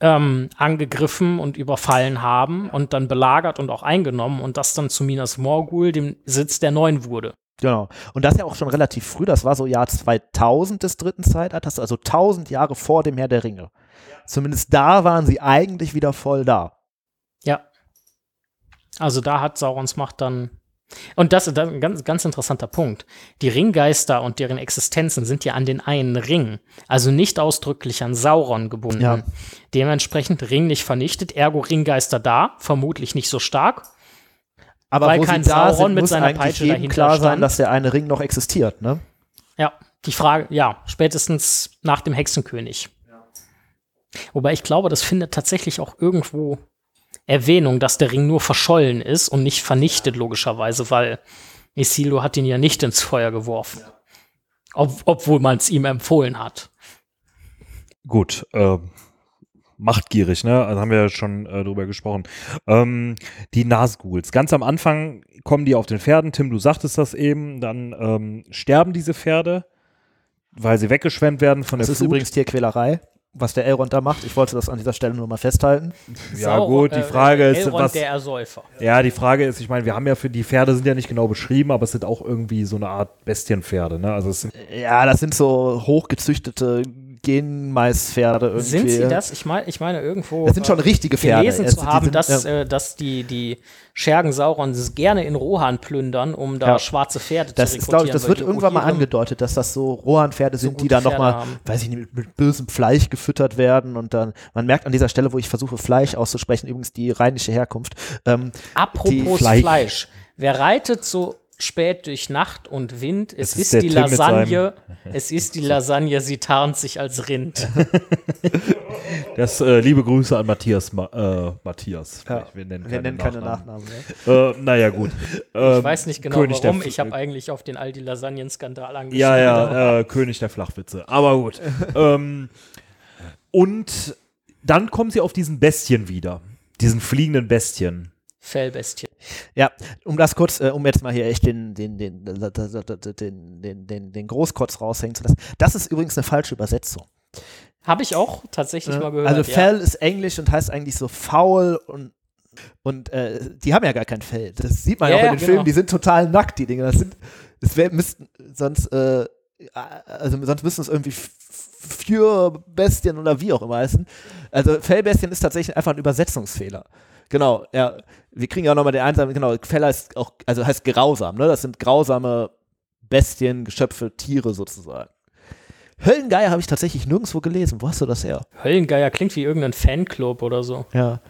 ähm, angegriffen und überfallen haben und dann belagert und auch eingenommen und das dann zu Minas Morgul, dem Sitz der Neuen wurde. Genau. Und das ja auch schon relativ früh, das war so Jahr 2000 des dritten Zeitalters, also 1000 Jahre vor dem Herr der Ringe. Zumindest da waren sie eigentlich wieder voll da. Ja. Also da hat Saurons Macht dann und das ist ein ganz, ganz interessanter Punkt. Die Ringgeister und deren Existenzen sind ja an den einen Ring, also nicht ausdrücklich an Sauron gebunden. Ja. Dementsprechend Ring nicht vernichtet, ergo Ringgeister da, vermutlich nicht so stark. Aber weil kein Sauron sind, mit seiner Peitsche dahinter klar stand. sein, dass der eine Ring noch existiert, ne? Ja, die Frage, ja, spätestens nach dem Hexenkönig. Ja. Wobei ich glaube, das findet tatsächlich auch irgendwo Erwähnung, dass der Ring nur verschollen ist und nicht vernichtet, logischerweise, weil Isildur hat ihn ja nicht ins Feuer geworfen. Ob, obwohl man es ihm empfohlen hat. Gut, äh, machtgierig, ne? Also haben wir ja schon äh, drüber gesprochen. Ähm, die Nazguls. Ganz am Anfang kommen die auf den Pferden. Tim, du sagtest das eben. Dann ähm, sterben diese Pferde, weil sie weggeschwemmt werden von das der Flut. Das ist übrigens Tierquälerei was der Elrond da macht. Ich wollte das an dieser Stelle nur mal festhalten. Ja, Sauron, gut, die Frage äh, ist, Elrond was. Der Ersäufer. Ja, die Frage ist, ich meine, wir haben ja für die Pferde sind ja nicht genau beschrieben, aber es sind auch irgendwie so eine Art Bestienpferde, ne? Also es sind ja, das sind so hochgezüchtete Genmaispferde irgendwie. Sind sie das? Ich meine, ich meine irgendwo. Das sind schon richtige Pferde. Gelesen zu haben, sind, dass, ja. äh, dass die, die Schergen Saurons gerne in Rohan plündern, um da ja. schwarze Pferde das zu rekrutieren. Ist, ich, das wird irgendwann mal angedeutet, dass das so Rohan-Pferde sind, so die dann nochmal, weiß ich nicht, mit, mit, bösem Fleisch gefüttert werden und dann, man merkt an dieser Stelle, wo ich versuche, Fleisch auszusprechen, übrigens die rheinische Herkunft. Ähm, Apropos Fleisch. Fleisch. Wer reitet so spät durch Nacht und Wind. Es, es ist, ist die Lasagne. [LAUGHS] Es ist die Lasagne, sie tarnt sich als Rind. [LAUGHS] Das äh, liebe Grüße an Matthias. Ma äh, Matthias. Ja, wir nennen keine, wir nennen keine Nachnamen. Nachnamen äh, naja, gut. Ähm, ich weiß nicht genau König warum. Ich habe eigentlich auf den Aldi Lasagnen-Skandal angeschaut. Ja, ja, äh, König der Flachwitze. Aber gut. [LAUGHS] ähm, und dann kommen sie auf diesen Bestien wieder. Diesen fliegenden Bestien. Fellbestien. Ja, um das kurz, äh, um jetzt mal hier echt den, den, den, den, den, den, den Großkotz raushängen zu lassen. Das ist übrigens eine falsche Übersetzung. Habe ich auch tatsächlich ja. mal gehört. Also Fell ja. ist Englisch und heißt eigentlich so faul und und äh, die haben ja gar kein Fell. Das sieht man ja, auch in den genau. Filmen, die sind total nackt, die Dinge. Das sind, das wär, müssten, sonst, äh, also sonst müssten es irgendwie für Bestien oder wie auch immer heißen. Also Fellbestien ist tatsächlich einfach ein Übersetzungsfehler. Genau, ja. Wir kriegen ja nochmal den einsamen, genau, Feller ist auch, also heißt grausam, ne? Das sind grausame Bestien, Geschöpfe, Tiere sozusagen. Höllengeier habe ich tatsächlich nirgendwo gelesen. Wo hast du das her? Höllengeier klingt wie irgendein Fanclub oder so. Ja.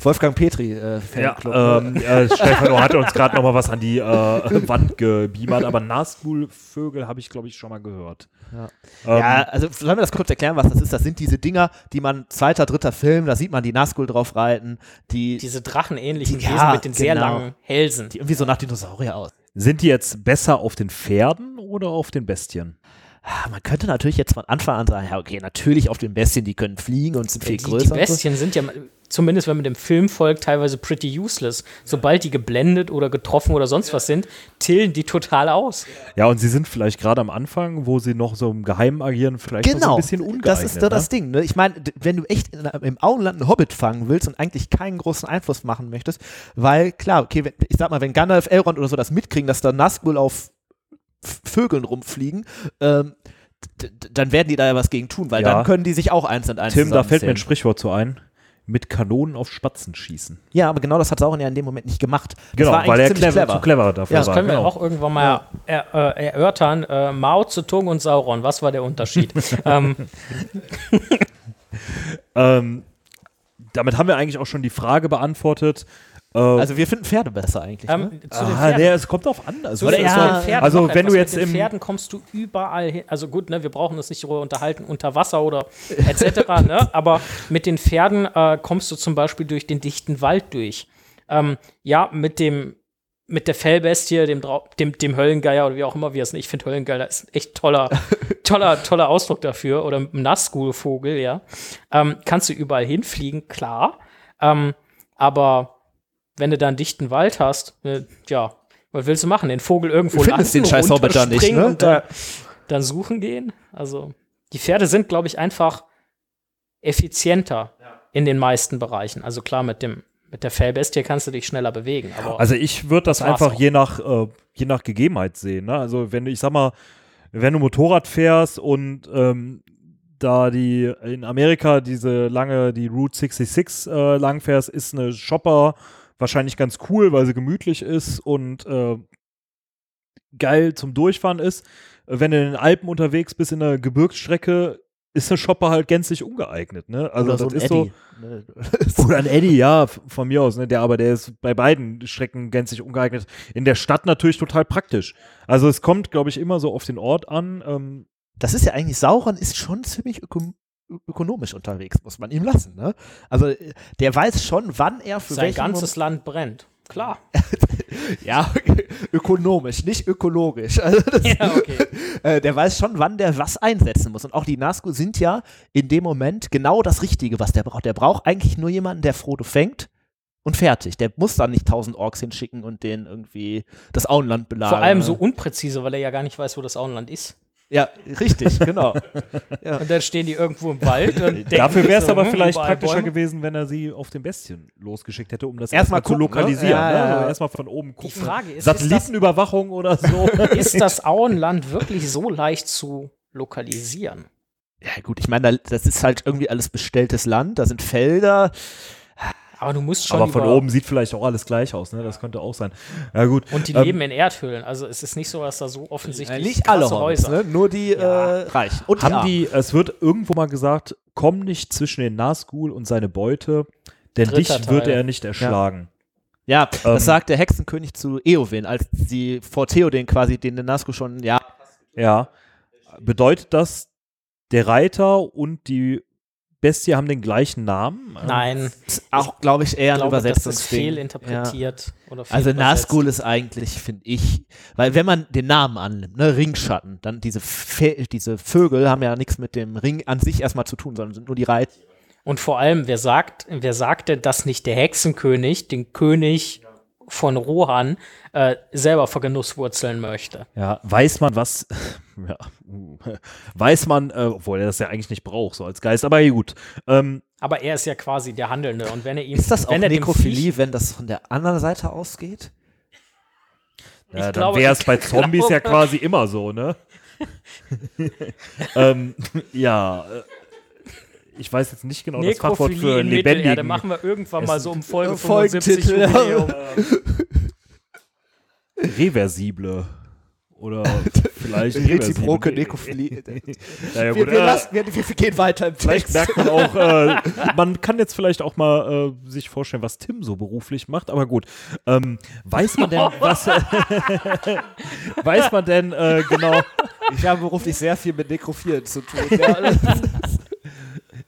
Wolfgang Petri, äh, Fanclub. Ja, ähm, äh, Stefano hatte uns gerade noch mal was an die äh, Wand gebeamert, aber Nazgul-Vögel habe ich, glaube ich, schon mal gehört. Ja. Ähm, ja. also sollen wir das kurz erklären, was das ist? Das sind diese Dinger, die man zweiter, dritter Film, da sieht man die Nazgul drauf reiten. Die, diese drachenähnlichen die, Wesen ja, mit den genau. sehr langen Hälsen. Die irgendwie so nach Dinosaurier aus. Sind die jetzt besser auf den Pferden oder auf den Bestien? Ah, man könnte natürlich jetzt von Anfang an sagen, ja, okay, natürlich auf den Bestien, die können fliegen und sind viel die, größer. Die Bestien sind ja, zumindest wenn man dem Film folgt, teilweise pretty useless. Sobald die geblendet oder getroffen oder sonst was sind, tillen die total aus. Ja, und sie sind vielleicht gerade am Anfang, wo sie noch so im Geheimen agieren, vielleicht genau, noch so ein genau, bisschen ungeeignet. Das ist da ne? das Ding. Ne? Ich meine, wenn du echt in, im Auenland einen Hobbit fangen willst und eigentlich keinen großen Einfluss machen möchtest, weil klar, okay, wenn, ich sag mal, wenn Gandalf, Elrond oder so das mitkriegen, dass da Nazgul auf Vögeln rumfliegen, ähm, dann werden die da ja was gegen tun, weil ja. dann können die sich auch eins und eins Tim, da fällt mir ein Sprichwort zu ein. Mit Kanonen auf Spatzen schießen. Ja, aber genau das hat Sauron ja in dem Moment nicht gemacht. Das genau, weil er clever, clever. zu clever dafür ja, das war. Das können wir genau. auch irgendwann mal ja. er, äh, erörtern. Äh, Mao Zedong und Sauron, was war der Unterschied? [LAUGHS] ähm. [LAUGHS] ähm, damit haben wir eigentlich auch schon die Frage beantwortet, also wir finden Pferde besser eigentlich. Ähm, ne? zu ah, nee, es kommt auf an. Also, ja, also wenn du jetzt mit den Pferden kommst du überall hin. Also gut, ne, wir brauchen uns nicht darüber unterhalten unter Wasser oder etc. ne? [LAUGHS] Aber mit den Pferden äh, kommst du zum Beispiel durch den dichten Wald durch. Ähm, ja, mit dem mit der Fellbestie, dem, dem, dem Höllengeier oder wie auch immer wir es nennen. Ich finde Höllengeier ist ein echt toller, [LAUGHS] toller, toller Ausdruck dafür. Oder mit einem Nazgul-Vogel, ja. Ähm, kannst du überall hinfliegen, klar. Ähm, aber wenn du da einen dichten Wald hast, äh, ja, was willst du machen? Den Vogel irgendwo du landen, den scheiß da nicht, ne? und dann, dann, suchen gehen? Also, die Pferde sind, glaube ich, einfach effizienter ja. in den meisten Bereichen. Also klar, mit dem mit der Fellbestie kannst du dich schneller bewegen. also ich würde das einfach je nach, äh, je nach Gegebenheit sehen. Ne? Also wenn du, ich sag mal, wenn du Motorrad fährst und ähm, da die in Amerika diese lange, die Route 66 äh, lang fährst, ist eine Shopper wahrscheinlich ganz cool, weil sie gemütlich ist und äh, geil zum Durchfahren ist. Wenn du in den Alpen unterwegs bist, in der Gebirgsstrecke, ist der Shopper halt gänzlich ungeeignet, ne? Also Oder das ist Eddie. so. [LAUGHS] [LAUGHS] Oder ein Eddie, ja, von mir aus, ne? Der, aber der ist bei beiden Strecken gänzlich ungeeignet. In der Stadt natürlich total praktisch. Also es kommt, glaube ich, immer so auf den Ort an. Ähm, das ist ja eigentlich Sauron ist schon ziemlich öko ökonomisch unterwegs, muss man ihm lassen. Ne? Also der weiß schon, wann er für Sein ganzes Land brennt. Klar. [LAUGHS] ja, ökonomisch, nicht ökologisch. [LAUGHS] Also das, ja, okay. [LAUGHS] äh, der weiß schon, wann der was einsetzen muss. Und auch die Nazgul sind ja in dem Moment genau das Richtige, was der braucht. Der braucht eigentlich nur jemanden, der Frodo fängt und fertig. Der muss dann nicht tausend Orks hinschicken und den irgendwie das Auenland belagern. Vor allem so unpräzise, weil er ja gar nicht weiß, wo das Auenland ist. Ja, richtig, genau. [LAUGHS] ja. Und dann stehen die irgendwo im Wald. Und Dafür wäre es so, aber vielleicht praktischer Bäume. gewesen, wenn er sie auf den Bestien losgeschickt hätte, um das erstmal erst zu ne? lokalisieren. Ne? Ja, ja, also erstmal von oben gucken. Die Frage ist, Satellitenüberwachung oder so. [LAUGHS] ist das Auenland wirklich so leicht zu lokalisieren? Ja, gut, ich meine, das ist halt irgendwie alles bestelltes Land, da sind Felder. Aber du musst schon. Aber von oben sieht vielleicht auch alles gleich aus, ne? Das könnte auch sein. Ja, gut. Und die ähm, leben in Erdhöhlen. Also es ist nicht so, dass da so offensichtlich. Ja, nicht alle Häuser, ne? nur die ja. äh, reichen. Und haben die, es wird irgendwo mal gesagt, komm nicht zwischen den Nazgul und seine Beute, denn Dritter dich Teil. wird er nicht erschlagen. Ja, das ähm, sagt der Hexenkönig zu Eowyn, als sie vor Theoden quasi den Nazgul schon, ja. Ja. Bedeutet das, der Reiter und die Bestie haben den gleichen Namen? Nein. Auch, glaube ich, eher ein Übersetzungsding. Das ist fehlinterpretiert. Ja. Oder also Nazgul ist eigentlich, finde ich, weil wenn man den Namen annimmt, ne, Ringschatten, dann diese, diese Vögel haben ja nichts mit dem Ring an sich erstmal zu tun, sondern sind nur die Reiz. Und vor allem, wer sagt, wer sagte, dass nicht der Hexenkönig den König von Rohan äh, selber vergenusswurzeln möchte. Ja, weiß man was, [LAUGHS] ja, weiß man, äh, obwohl er das ja eigentlich nicht braucht, so als Geist, aber gut. Ähm, aber er ist ja quasi der Handelnde und wenn er ihm. Ist das auch Nekrophilie, wenn das von der anderen Seite ausgeht? Ja, dann wäre es bei [LAUGHS] Zombies glaube. ja quasi immer so, ne? [LAUGHS] ähm, ja, äh, ich weiß jetzt nicht genau das Fachwort für lebendigen. Da machen wir irgendwann mal so um Folge 75 Jubiläum. [LAUGHS] Reversible. Oder vielleicht [LAUGHS] Reziproke Nekophilie. naja, [LAUGHS] wir, wir, lassen, wir, wir, gehen weiter im Vielleicht merkt man auch, äh, man kann jetzt vielleicht auch mal äh, sich vorstellen, was Tim so beruflich macht, aber gut. Ähm, weiß man denn, was weiß man denn äh, genau? Ich habe beruflich sehr viel mit Nekrophilen zu tun. Ja.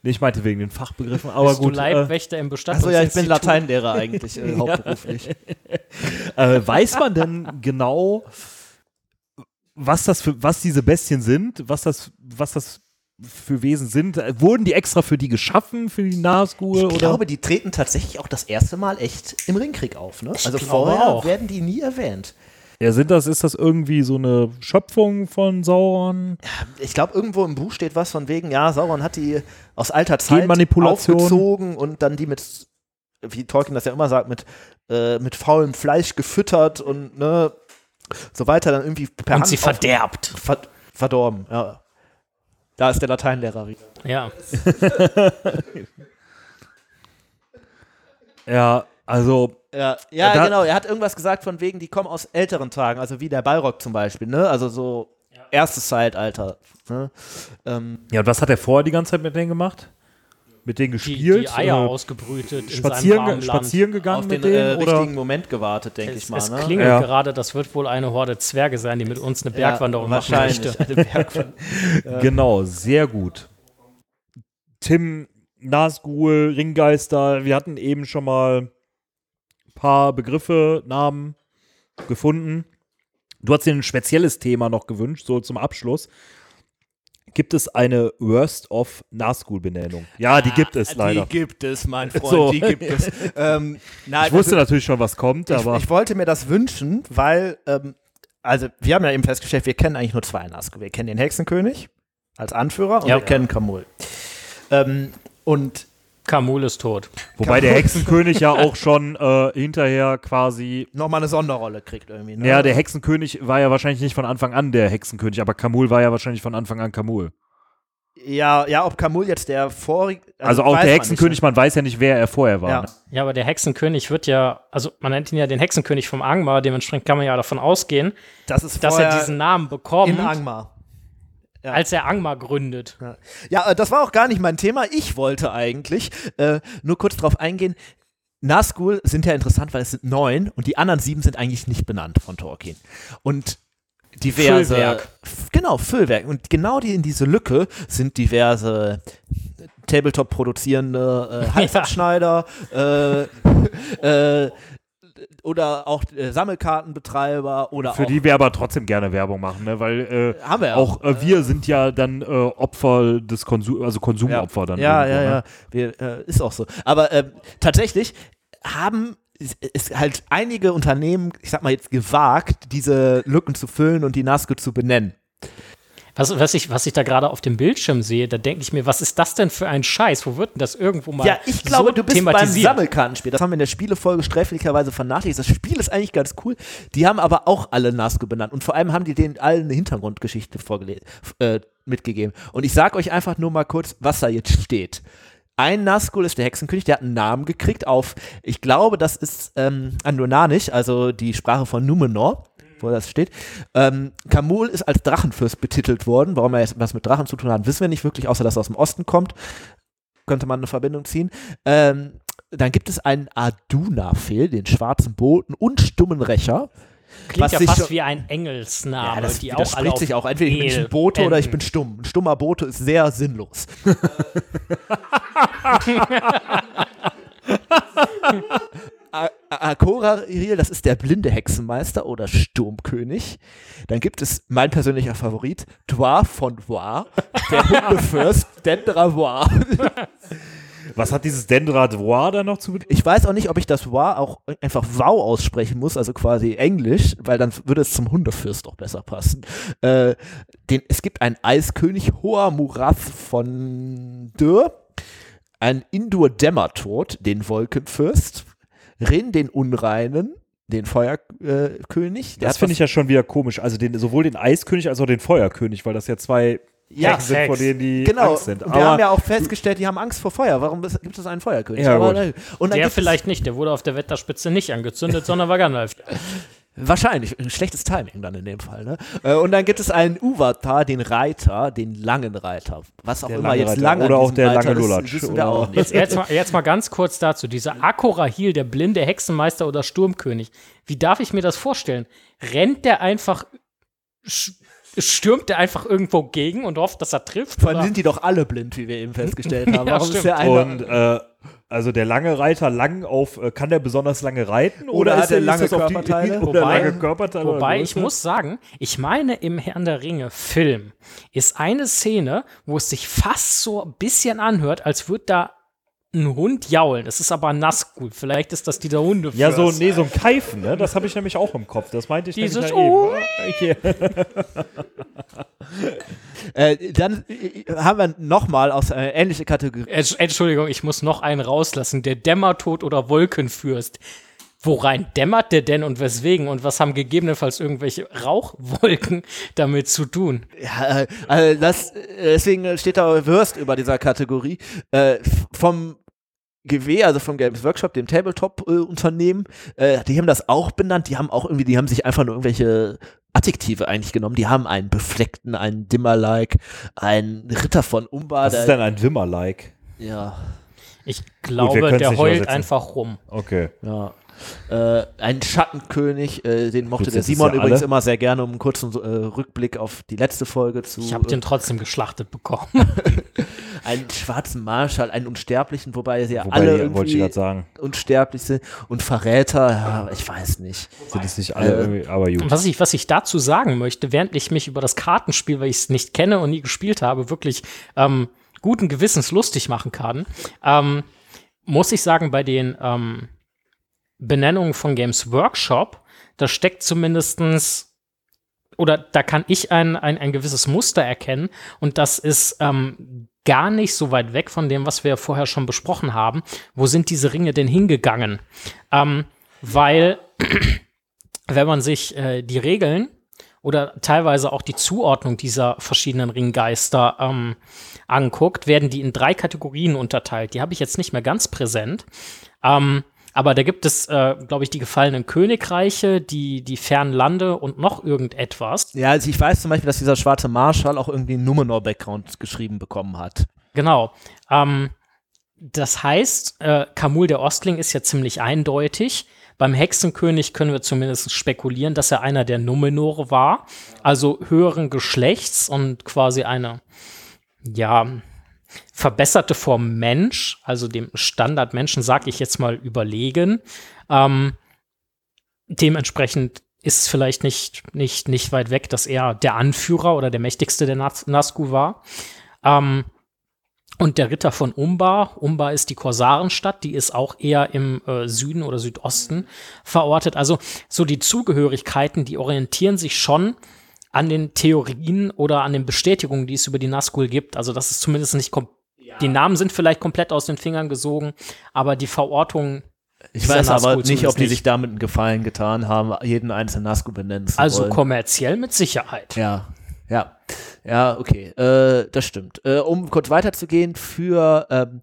Nee, ich meinte wegen den Fachbegriffen, aber Bist gut. Du Leibwächter äh, im Bestattungsinstitut. Achso, ja, ich bin Lateinlehrer eigentlich, äh, [LAUGHS] hauptberuflich. [LAUGHS] äh, weiß man denn genau, was das für, was diese Bestien sind, was das, was das für Wesen sind? Wurden die extra für die geschaffen, für die Nazgul? Ich oder? glaube, die treten tatsächlich auch das erste Mal echt im Ringkrieg auf. Ne? Also vorher auch. werden die nie erwähnt. Ja, sind das, ist das irgendwie so eine Schöpfung von Sauron? Ich glaube, irgendwo im Buch steht was von wegen, ja, Sauron hat die aus alter Zeit aufgezogen und dann die mit, wie Tolkien das ja immer sagt, mit, äh, mit faulem Fleisch gefüttert und ne, so weiter dann irgendwie per Und Hand sie verderbt. Ver verdorben, ja. Da ist der Lateinlehrer wieder. Ja. [LAUGHS] ja, also ja, ja, ja genau. Er hat irgendwas gesagt von wegen, die kommen aus älteren Tagen, also wie der Balrog zum Beispiel, ne? Also so ja. erstes Zeitalter. Ne? Ähm, ja, und was hat er vorher die ganze Zeit mit denen gemacht? Mit denen gespielt? Die, die Eier äh, ausgebrütet, spazieren, spazieren gegangen Auf mit den denen? Äh, oder? richtigen Moment gewartet, denke ich mal. Es ne? klingelt ja. gerade, das wird wohl eine Horde Zwerge sein, die mit uns eine Bergwanderung ja, machen möchte. Eine Bergwanderung. [LAUGHS] [LAUGHS] Genau, sehr gut. Tim, Nazgul, Ringgeister, wir hatten eben schon mal paar Begriffe, Namen gefunden. Du hast dir ein spezielles Thema noch gewünscht, so zum Abschluss. Gibt es eine Worst of Nazgul-Benennung? Ja, die gibt es leider. Die gibt es, mein [LAUGHS] Freund, so. die gibt es. Ähm, na, ich wusste also, natürlich schon, was kommt, aber. Ich, ich wollte mir das wünschen, weil, ähm, also wir haben ja eben festgestellt, wir kennen eigentlich nur zwei Nazgul. Wir kennen den Hexenkönig als Anführer und ja. wir kennen Kamul. Ähm, und Kamul ist tot. Wobei Kamul. der Hexenkönig ja auch schon äh, hinterher quasi nochmal eine Sonderrolle kriegt irgendwie. Ne? Ja, der Hexenkönig war ja wahrscheinlich nicht von Anfang an der Hexenkönig, aber Kamul war ja wahrscheinlich von Anfang an Kamul. Ja, ja, ob Kamul jetzt der vorige. Also, also auch der Hexenkönig, man, nicht, ne? man, weiß ja nicht, wer er vorher war. Ja. Ne? ja, aber der Hexenkönig wird ja, also man nennt ihn ja den Hexenkönig vom Angmar, dementsprechend kann man ja davon ausgehen, das dass er diesen Namen bekommt. In Angmar. Ja. Als er Angmar gründet. Ja. ja, äh, das war auch gar nicht mein Thema. Ich wollte eigentlich äh, nur kurz darauf eingehen. Nazgul sind ja interessant, weil es sind neun und die anderen sieben sind eigentlich nicht benannt von Tolkien. Und diverse. Füllwerk. Genau, Füllwerk. Und genau die, in diese Lücke sind diverse Tabletop produzierende äh, [LAUGHS] Halsabschneider, äh, [LAUGHS] äh, oder auch äh, Sammelkartenbetreiber oder für die wir aber trotzdem gerne Werbung machen, ne? weil äh, haben wir auch, auch äh, wir sind ja dann äh, Opfer des Konsum, also Konsumopfer ja. dann. Ja, ja, ne? ja, wir, äh, ist auch so. Aber ähm, tatsächlich haben es halt einige Unternehmen, ich sag mal jetzt gewagt, diese Lücken zu füllen und die NASCO zu benennen. Was, was, ich, was ich da gerade auf dem Bildschirm sehe, da denke ich mir, was ist das denn für ein Scheiß? Wo wird denn das irgendwo mal Ja, ich glaube, so du bist beim Sammelkartenspiel. Das haben wir in der Spielefolge sträflicherweise vernachlässigt. Das Spiel ist eigentlich ganz cool. Die haben aber auch alle Nazgul benannt. Und vor allem haben die denen allen eine Hintergrundgeschichte äh, mitgegeben. Und ich sage euch einfach nur mal kurz, was da jetzt steht. Ein Nazgul ist der Hexenkönig, der hat einen Namen gekriegt auf, ich glaube, das ist ähm, Andonanisch, also die Sprache von Numenor wo das steht. Ähm, Kamul ist als Drachenfürst betitelt worden. Warum er jetzt was mit Drachen zu tun hat, wissen wir nicht wirklich, außer dass er aus dem Osten kommt. Könnte man eine Verbindung ziehen. Ähm, dann gibt es einen Aduna-Fehl, den schwarzen Boten und Stummenrächer. Klingt ja fast wie ein Engelsname. Ja, das die auch spricht sich auch. Entweder ich bin ein Bote enden. oder ich bin stumm. Ein stummer Bote ist sehr sinnlos. [LAUGHS] [LAUGHS] [LAUGHS] Akorariel, das ist der blinde Hexenmeister oder Sturmkönig. Dann gibt es mein persönlicher Favorit, Dwarf von Voir, der [LAUGHS] Hundefürst Dendravoir. Was hat dieses Dendravoir da noch zu Ich weiß auch nicht, ob ich das Voir auch einfach Wow aussprechen muss, also quasi Englisch, weil dann würde es zum Hundefürst auch besser passen. Äh, den, es gibt einen Eiskönig, Hoher Murath von Dürr, ein Indur Dämmertod, den Wolkenfürst, Rin, den Unreinen, den Feuerkönig. Äh, das finde ich ja schon wieder komisch. Also den, sowohl den Eiskönig als auch den Feuerkönig, weil das ja zwei ja, sind, vor denen die genau. Angst sind. Und wir haben ja auch festgestellt, die haben Angst vor Feuer. Warum gibt es einen Feuerkönig? Ja, Aber, und der vielleicht nicht, der wurde auf der Wetterspitze nicht angezündet, sondern war Gandalf. [LAUGHS] Wahrscheinlich, ein schlechtes Timing dann in dem Fall. Ne? Äh, und dann gibt es einen Uvatar, den Reiter, den langen Reiter. Was auch der immer jetzt lange Oder auch der Reiter lange Lulatsch. Auch nicht. [LAUGHS] Jetzt, jetzt, mal, jetzt mal ganz kurz dazu. Dieser Akorahil, der blinde Hexenmeister oder Sturmkönig. Wie darf ich mir das vorstellen? Rennt der einfach stürmt er einfach irgendwo gegen und hofft, dass er trifft? Vor allem sind die doch alle blind, wie wir eben festgestellt haben. [LAUGHS] ja, Warum ist der eine und äh, also der lange Reiter lang auf, äh, kann der besonders lange reiten? Oder, oder hat er lange Körperteile? Die, wobei, lange Körperteile wobei ich muss sagen, ich meine, im Herrn der Ringe Film ist eine Szene, wo es sich fast so ein bisschen anhört, als würde da ein Hund jaulen. Das ist aber Nazgul. Vielleicht ist das dieser Hunde. Ja, so, nee, so ein Keifen, ne? Das habe ich nämlich auch im Kopf. Das meinte ich Dieses nämlich oh. eben. [LAUGHS] äh, dann äh, haben wir nochmal aus äh, ähnliche Kategorie. Entschuldigung, ich muss noch einen rauslassen. Der Dämmertod oder Wolkenfürst. Worein dämmert der denn und weswegen? Und was haben gegebenenfalls irgendwelche Rauchwolken [LAUGHS] damit zu tun? Ja, also das, deswegen steht da Würst über dieser Kategorie. Äh, vom GW, also vom Games Workshop, dem Tabletop-Unternehmen, äh, die haben das auch benannt. Die haben auch irgendwie, die haben sich einfach nur irgendwelche Adjektive eigentlich genommen. Die haben einen befleckten, einen Dimmer-like, einen Ritter von Umbar. Was ist denn ein Dimmer-like? Ja. Ich glaube, Gut, der heult einfach rum. Okay. Ja. Äh, ein Schattenkönig, äh, den mochte Gut, der Simon ja übrigens alle. immer sehr gerne, um einen kurzen äh, Rückblick auf die letzte Folge zu. Ich habe den trotzdem geschlachtet bekommen. [LAUGHS] einen schwarzen Marschall, einen Unsterblichen, wobei sie ja wobei alle irgendwie unsterblich sind. Und Verräter, ja, ich weiß nicht. Sind es nicht alle äh, irgendwie, aber gut. Was ich, was ich dazu sagen möchte, während ich mich über das Kartenspiel, weil ich es nicht kenne und nie gespielt habe, wirklich ähm, guten Gewissens lustig machen kann, ähm, muss ich sagen, bei den ähm, Benennung von Games Workshop, da steckt zumindestens oder da kann ich ein, ein, ein gewisses Muster erkennen und das ist ähm, gar nicht so weit weg von dem, was wir vorher schon besprochen haben. Wo sind diese Ringe denn hingegangen? Ähm, weil, [CLEARS THROAT] wenn man sich äh, die Regeln oder teilweise auch die Zuordnung dieser verschiedenen Ringgeister ähm, anguckt, werden die in drei Kategorien unterteilt. Die habe ich jetzt nicht mehr ganz präsent. Ähm, aber da gibt es, äh, glaube ich, die gefallenen Königreiche, die, die fernen Lande und noch irgendetwas. Ja, also ich weiß zum Beispiel, dass dieser schwarze Marschall auch irgendwie einen Numenor-Background geschrieben bekommen hat. Genau. Ähm, das heißt, äh, Kamul der Ostling ist ja ziemlich eindeutig, Beim Hexenkönig können wir zumindest spekulieren, dass er einer der Numenore war, also höheren Geschlechts und quasi eine, ja, verbesserte Form Mensch, also dem Standardmenschen, sag ich jetzt mal, überlegen. Ähm, dementsprechend ist es vielleicht nicht, nicht, nicht weit weg, dass er der Anführer oder der mächtigste der Nas Nazgûl war. Ähm, und der Ritter von Umbar, Umbar ist die Korsarenstadt, die ist auch eher im äh, Süden oder Südosten verortet. Also so die Zugehörigkeiten, die orientieren sich schon an den Theorien oder an den Bestätigungen, die es über die Nazgul gibt. Also das ist zumindest nicht ja. die Namen sind vielleicht komplett aus den Fingern gesogen, aber die Verortung ich weiß aber nicht, ob die sich damit einen Gefallen getan haben, jeden einzelnen Nazgul benennen zu Also wollen. kommerziell mit Sicherheit. Ja, ja. Ja, okay, äh, das stimmt. Äh, um kurz weiterzugehen, für, ähm,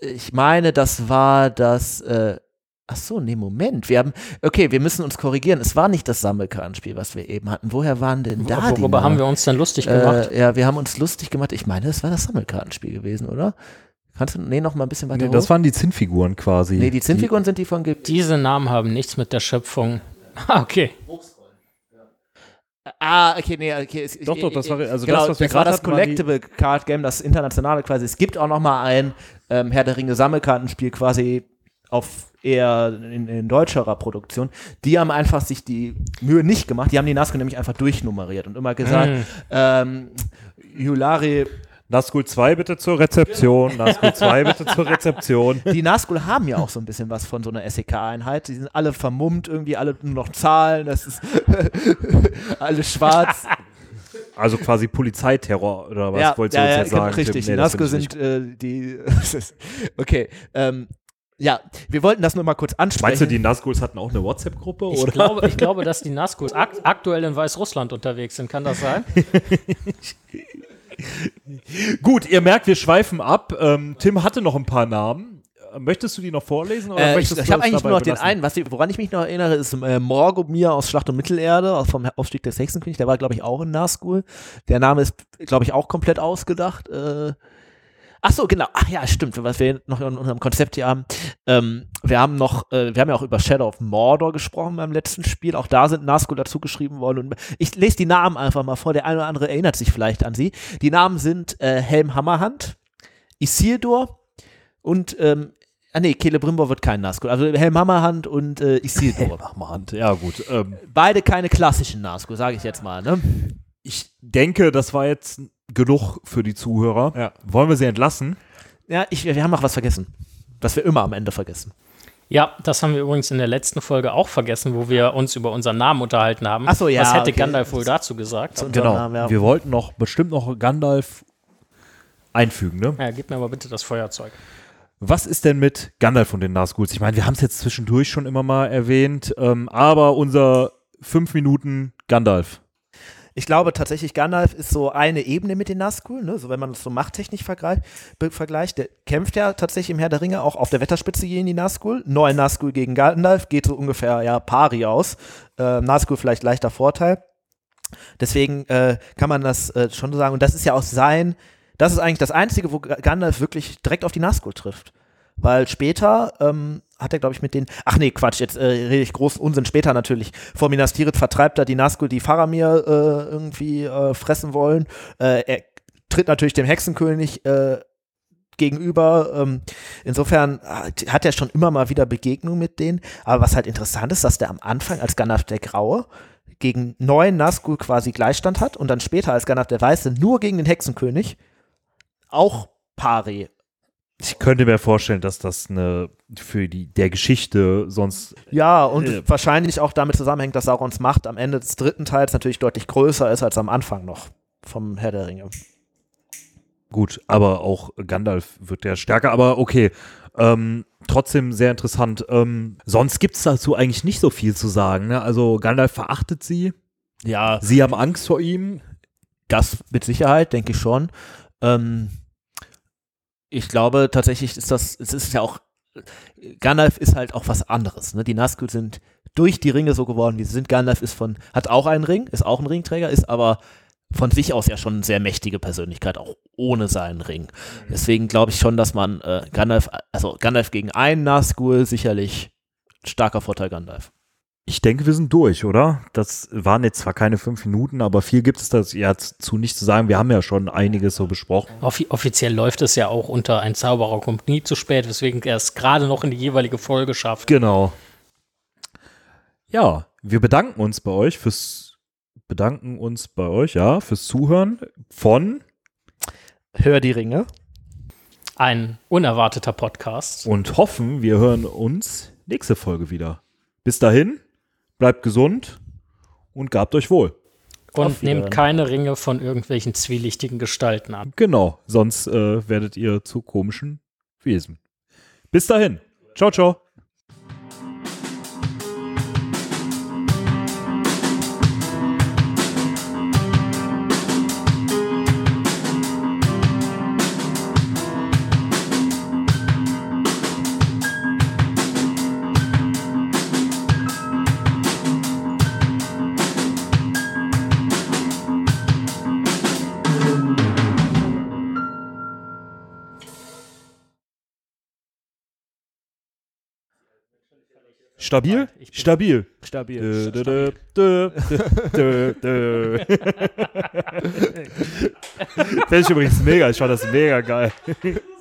ich meine, das war das, äh, ach so, nee, Moment, wir haben, okay, wir müssen uns korrigieren, es war nicht das Sammelkartenspiel, was wir eben hatten. Woher waren denn da Worüber die Worüber haben wir uns denn lustig gemacht? Äh, ja, wir haben uns lustig gemacht, ich meine, es war das Sammelkartenspiel gewesen, oder? Kannst du, nee, noch mal ein bisschen weiter nee, Das waren die Zinnfiguren quasi. Nee, die Zinnfiguren die, sind die von Ge Diese Namen haben nichts mit der Schöpfung. [LAUGHS] Ah, okay. Ah, okay, nee, okay. Es, doch, doch, das war also genau, das, was wir das war das Collectible Card Game, das internationale quasi. Es gibt auch noch mal ein ähm, Herr der Ringe Sammelkartenspiel quasi auf eher in, in deutscherer Produktion. Die haben einfach sich die Mühe nicht gemacht. Die haben die Nazgul nämlich einfach durchnummeriert und immer gesagt, mm. ähm, Yulari Nazgul 2 bitte zur Rezeption, genau. Nazgul 2 bitte zur Rezeption. [LAUGHS] Die Nazgul haben ja auch so ein bisschen was von so einer SEK-Einheit. Die sind alle vermummt, irgendwie alle nur noch Zahlen, das ist [LAUGHS] alles schwarz. Also quasi Polizeiterror oder was ja, wolltest du ja, jetzt ja, sagen? Richtig, nee, die Nazgul sind äh, die. [LAUGHS] okay. Ähm, ja, wir wollten das nur mal kurz ansprechen. Meinst du, die Nazguls hatten auch eine WhatsApp-Gruppe? Ich glaube, ich glaube, dass die Nazguls akt aktuell in Weißrussland unterwegs sind. Kann das sein? [LAUGHS] Gut, ihr merkt, wir schweifen ab. Ähm, Tim hatte noch ein paar Namen. Möchtest du die noch vorlesen? Äh, ich ich habe eigentlich nur noch belassen? den einen. Was, woran ich mich noch erinnere, ist äh, Morgomir aus Schlacht um Mittelerde, vom Aufstieg des Hexenkönigs. Der war, glaube ich, auch in Nazgul. Der Name ist, glaube ich, auch komplett ausgedacht. Äh, Ach so, genau. Ach ja, stimmt. Was wir noch in unserem Konzept hier haben. Ähm, wir haben noch, äh, wir haben ja auch über Shadow of Mordor gesprochen beim letzten Spiel. Auch da sind Nazgul dazu geschrieben worden. Und ich lese die Namen einfach mal vor. Der eine oder andere erinnert sich vielleicht an sie. Die Namen sind äh, Helm Hammerhand, Isildur und ähm, Ah nee, Celebrimbor wird kein Nazgul. Also Helm Hammerhand und äh, Isildur. Helm Hammerhand, ja gut. Ähm, Beide keine klassischen Nazgul, sage ich jetzt mal. Ne? Ich denke, das war jetzt genug für die Zuhörer. Ja. Wollen wir sie entlassen? Ja, ich, wir haben noch was vergessen. Was wir immer am Ende vergessen. Ja, das haben wir übrigens in der letzten Folge auch vergessen, wo wir uns über unseren Namen unterhalten haben. Ach so, ja. Was hätte okay. Gandalf wohl dazu gesagt? Genau. Namen, ja. Wir wollten noch bestimmt noch Gandalf einfügen, ne? Ja, gib mir aber bitte das Feuerzeug. Was ist denn mit Gandalf und den Nazguls? Ich meine, wir haben es jetzt zwischendurch schon immer mal erwähnt, ähm, aber unser fünf Minuten Gandalf. Ich glaube tatsächlich, Gandalf ist so eine Ebene mit den Nazgul, ne? so wenn man das so machttechnisch vergleicht, vergleicht. Der kämpft ja tatsächlich im Herr der Ringe auch auf der Wetterspitze gegen die Nazgul. Neun Nazgul gegen Gandalf geht so ungefähr ja pari aus. Äh, Nazgul vielleicht leichter Vorteil. Deswegen äh, kann man das äh, schon sagen. Und das ist ja auch sein, das ist eigentlich das Einzige, wo Gandalf wirklich direkt auf die Nazgul trifft. Weil später ähm, hat er, glaube ich, mit den. Ach nee, Quatsch, jetzt äh, rede ich großen Unsinn. Später natürlich. Vor Minas Tirith vertreibt er die Nazgul, die Faramir äh, irgendwie äh, fressen wollen. Äh, er tritt natürlich dem Hexenkönig äh, gegenüber. Ähm, insofern hat er schon immer mal wieder Begegnungen mit denen. Aber was halt interessant ist, dass der am Anfang als Gandalf der Graue gegen neun Nazgul quasi Gleichstand hat und dann später als Gandalf der Weiße nur gegen den Hexenkönig auch Pari ich könnte mir vorstellen, dass das eine für die der Geschichte sonst. Ja, und äh, wahrscheinlich auch damit zusammenhängt, dass Saurons Macht am Ende des dritten Teils natürlich deutlich größer ist als am Anfang noch vom Herr der Ringe. Gut, aber auch Gandalf wird ja stärker, aber okay. Ähm, trotzdem sehr interessant. Ähm, sonst gibt es dazu eigentlich nicht so viel zu sagen. Ne? Also Gandalf verachtet sie. Ja. Sie haben Angst vor ihm. Das mit Sicherheit, denke ich schon. Ähm, ich glaube tatsächlich ist das, es ist ja auch, Gandalf ist halt auch was anderes. Ne? Die Nazgul sind durch die Ringe so geworden, wie sie sind. Gandalf ist von, hat auch einen Ring, ist auch ein Ringträger, ist aber von sich aus ja schon eine sehr mächtige Persönlichkeit, auch ohne seinen Ring. Deswegen glaube ich schon, dass man äh, Gandalf, also Gandalf gegen einen Nazgul sicherlich starker Vorteil Gandalf. Ich denke, wir sind durch, oder? Das waren jetzt zwar keine fünf Minuten, aber viel gibt es das ja zu nicht zu sagen. Wir haben ja schon einiges so besprochen. Offi offiziell läuft es ja auch unter ein Zauberer kommt nie zu spät, weswegen er es gerade noch in die jeweilige Folge schafft. Genau. Ja, wir bedanken uns bei euch fürs bedanken uns bei euch, ja, fürs Zuhören von Hör die Ringe. Ein unerwarteter Podcast. Und hoffen, wir hören uns nächste Folge wieder. Bis dahin. Bleibt gesund und gabt euch wohl. Und nehmt keine Ringe von irgendwelchen zwielichtigen Gestalten an. Genau, sonst äh, werdet ihr zu komischen Wesen. Bis dahin. Ciao, ciao. Stabil? Stabil. Stabil. Finde [LAUGHS] ich übrigens mega. Ich fand das mega geil. [LAUGHS]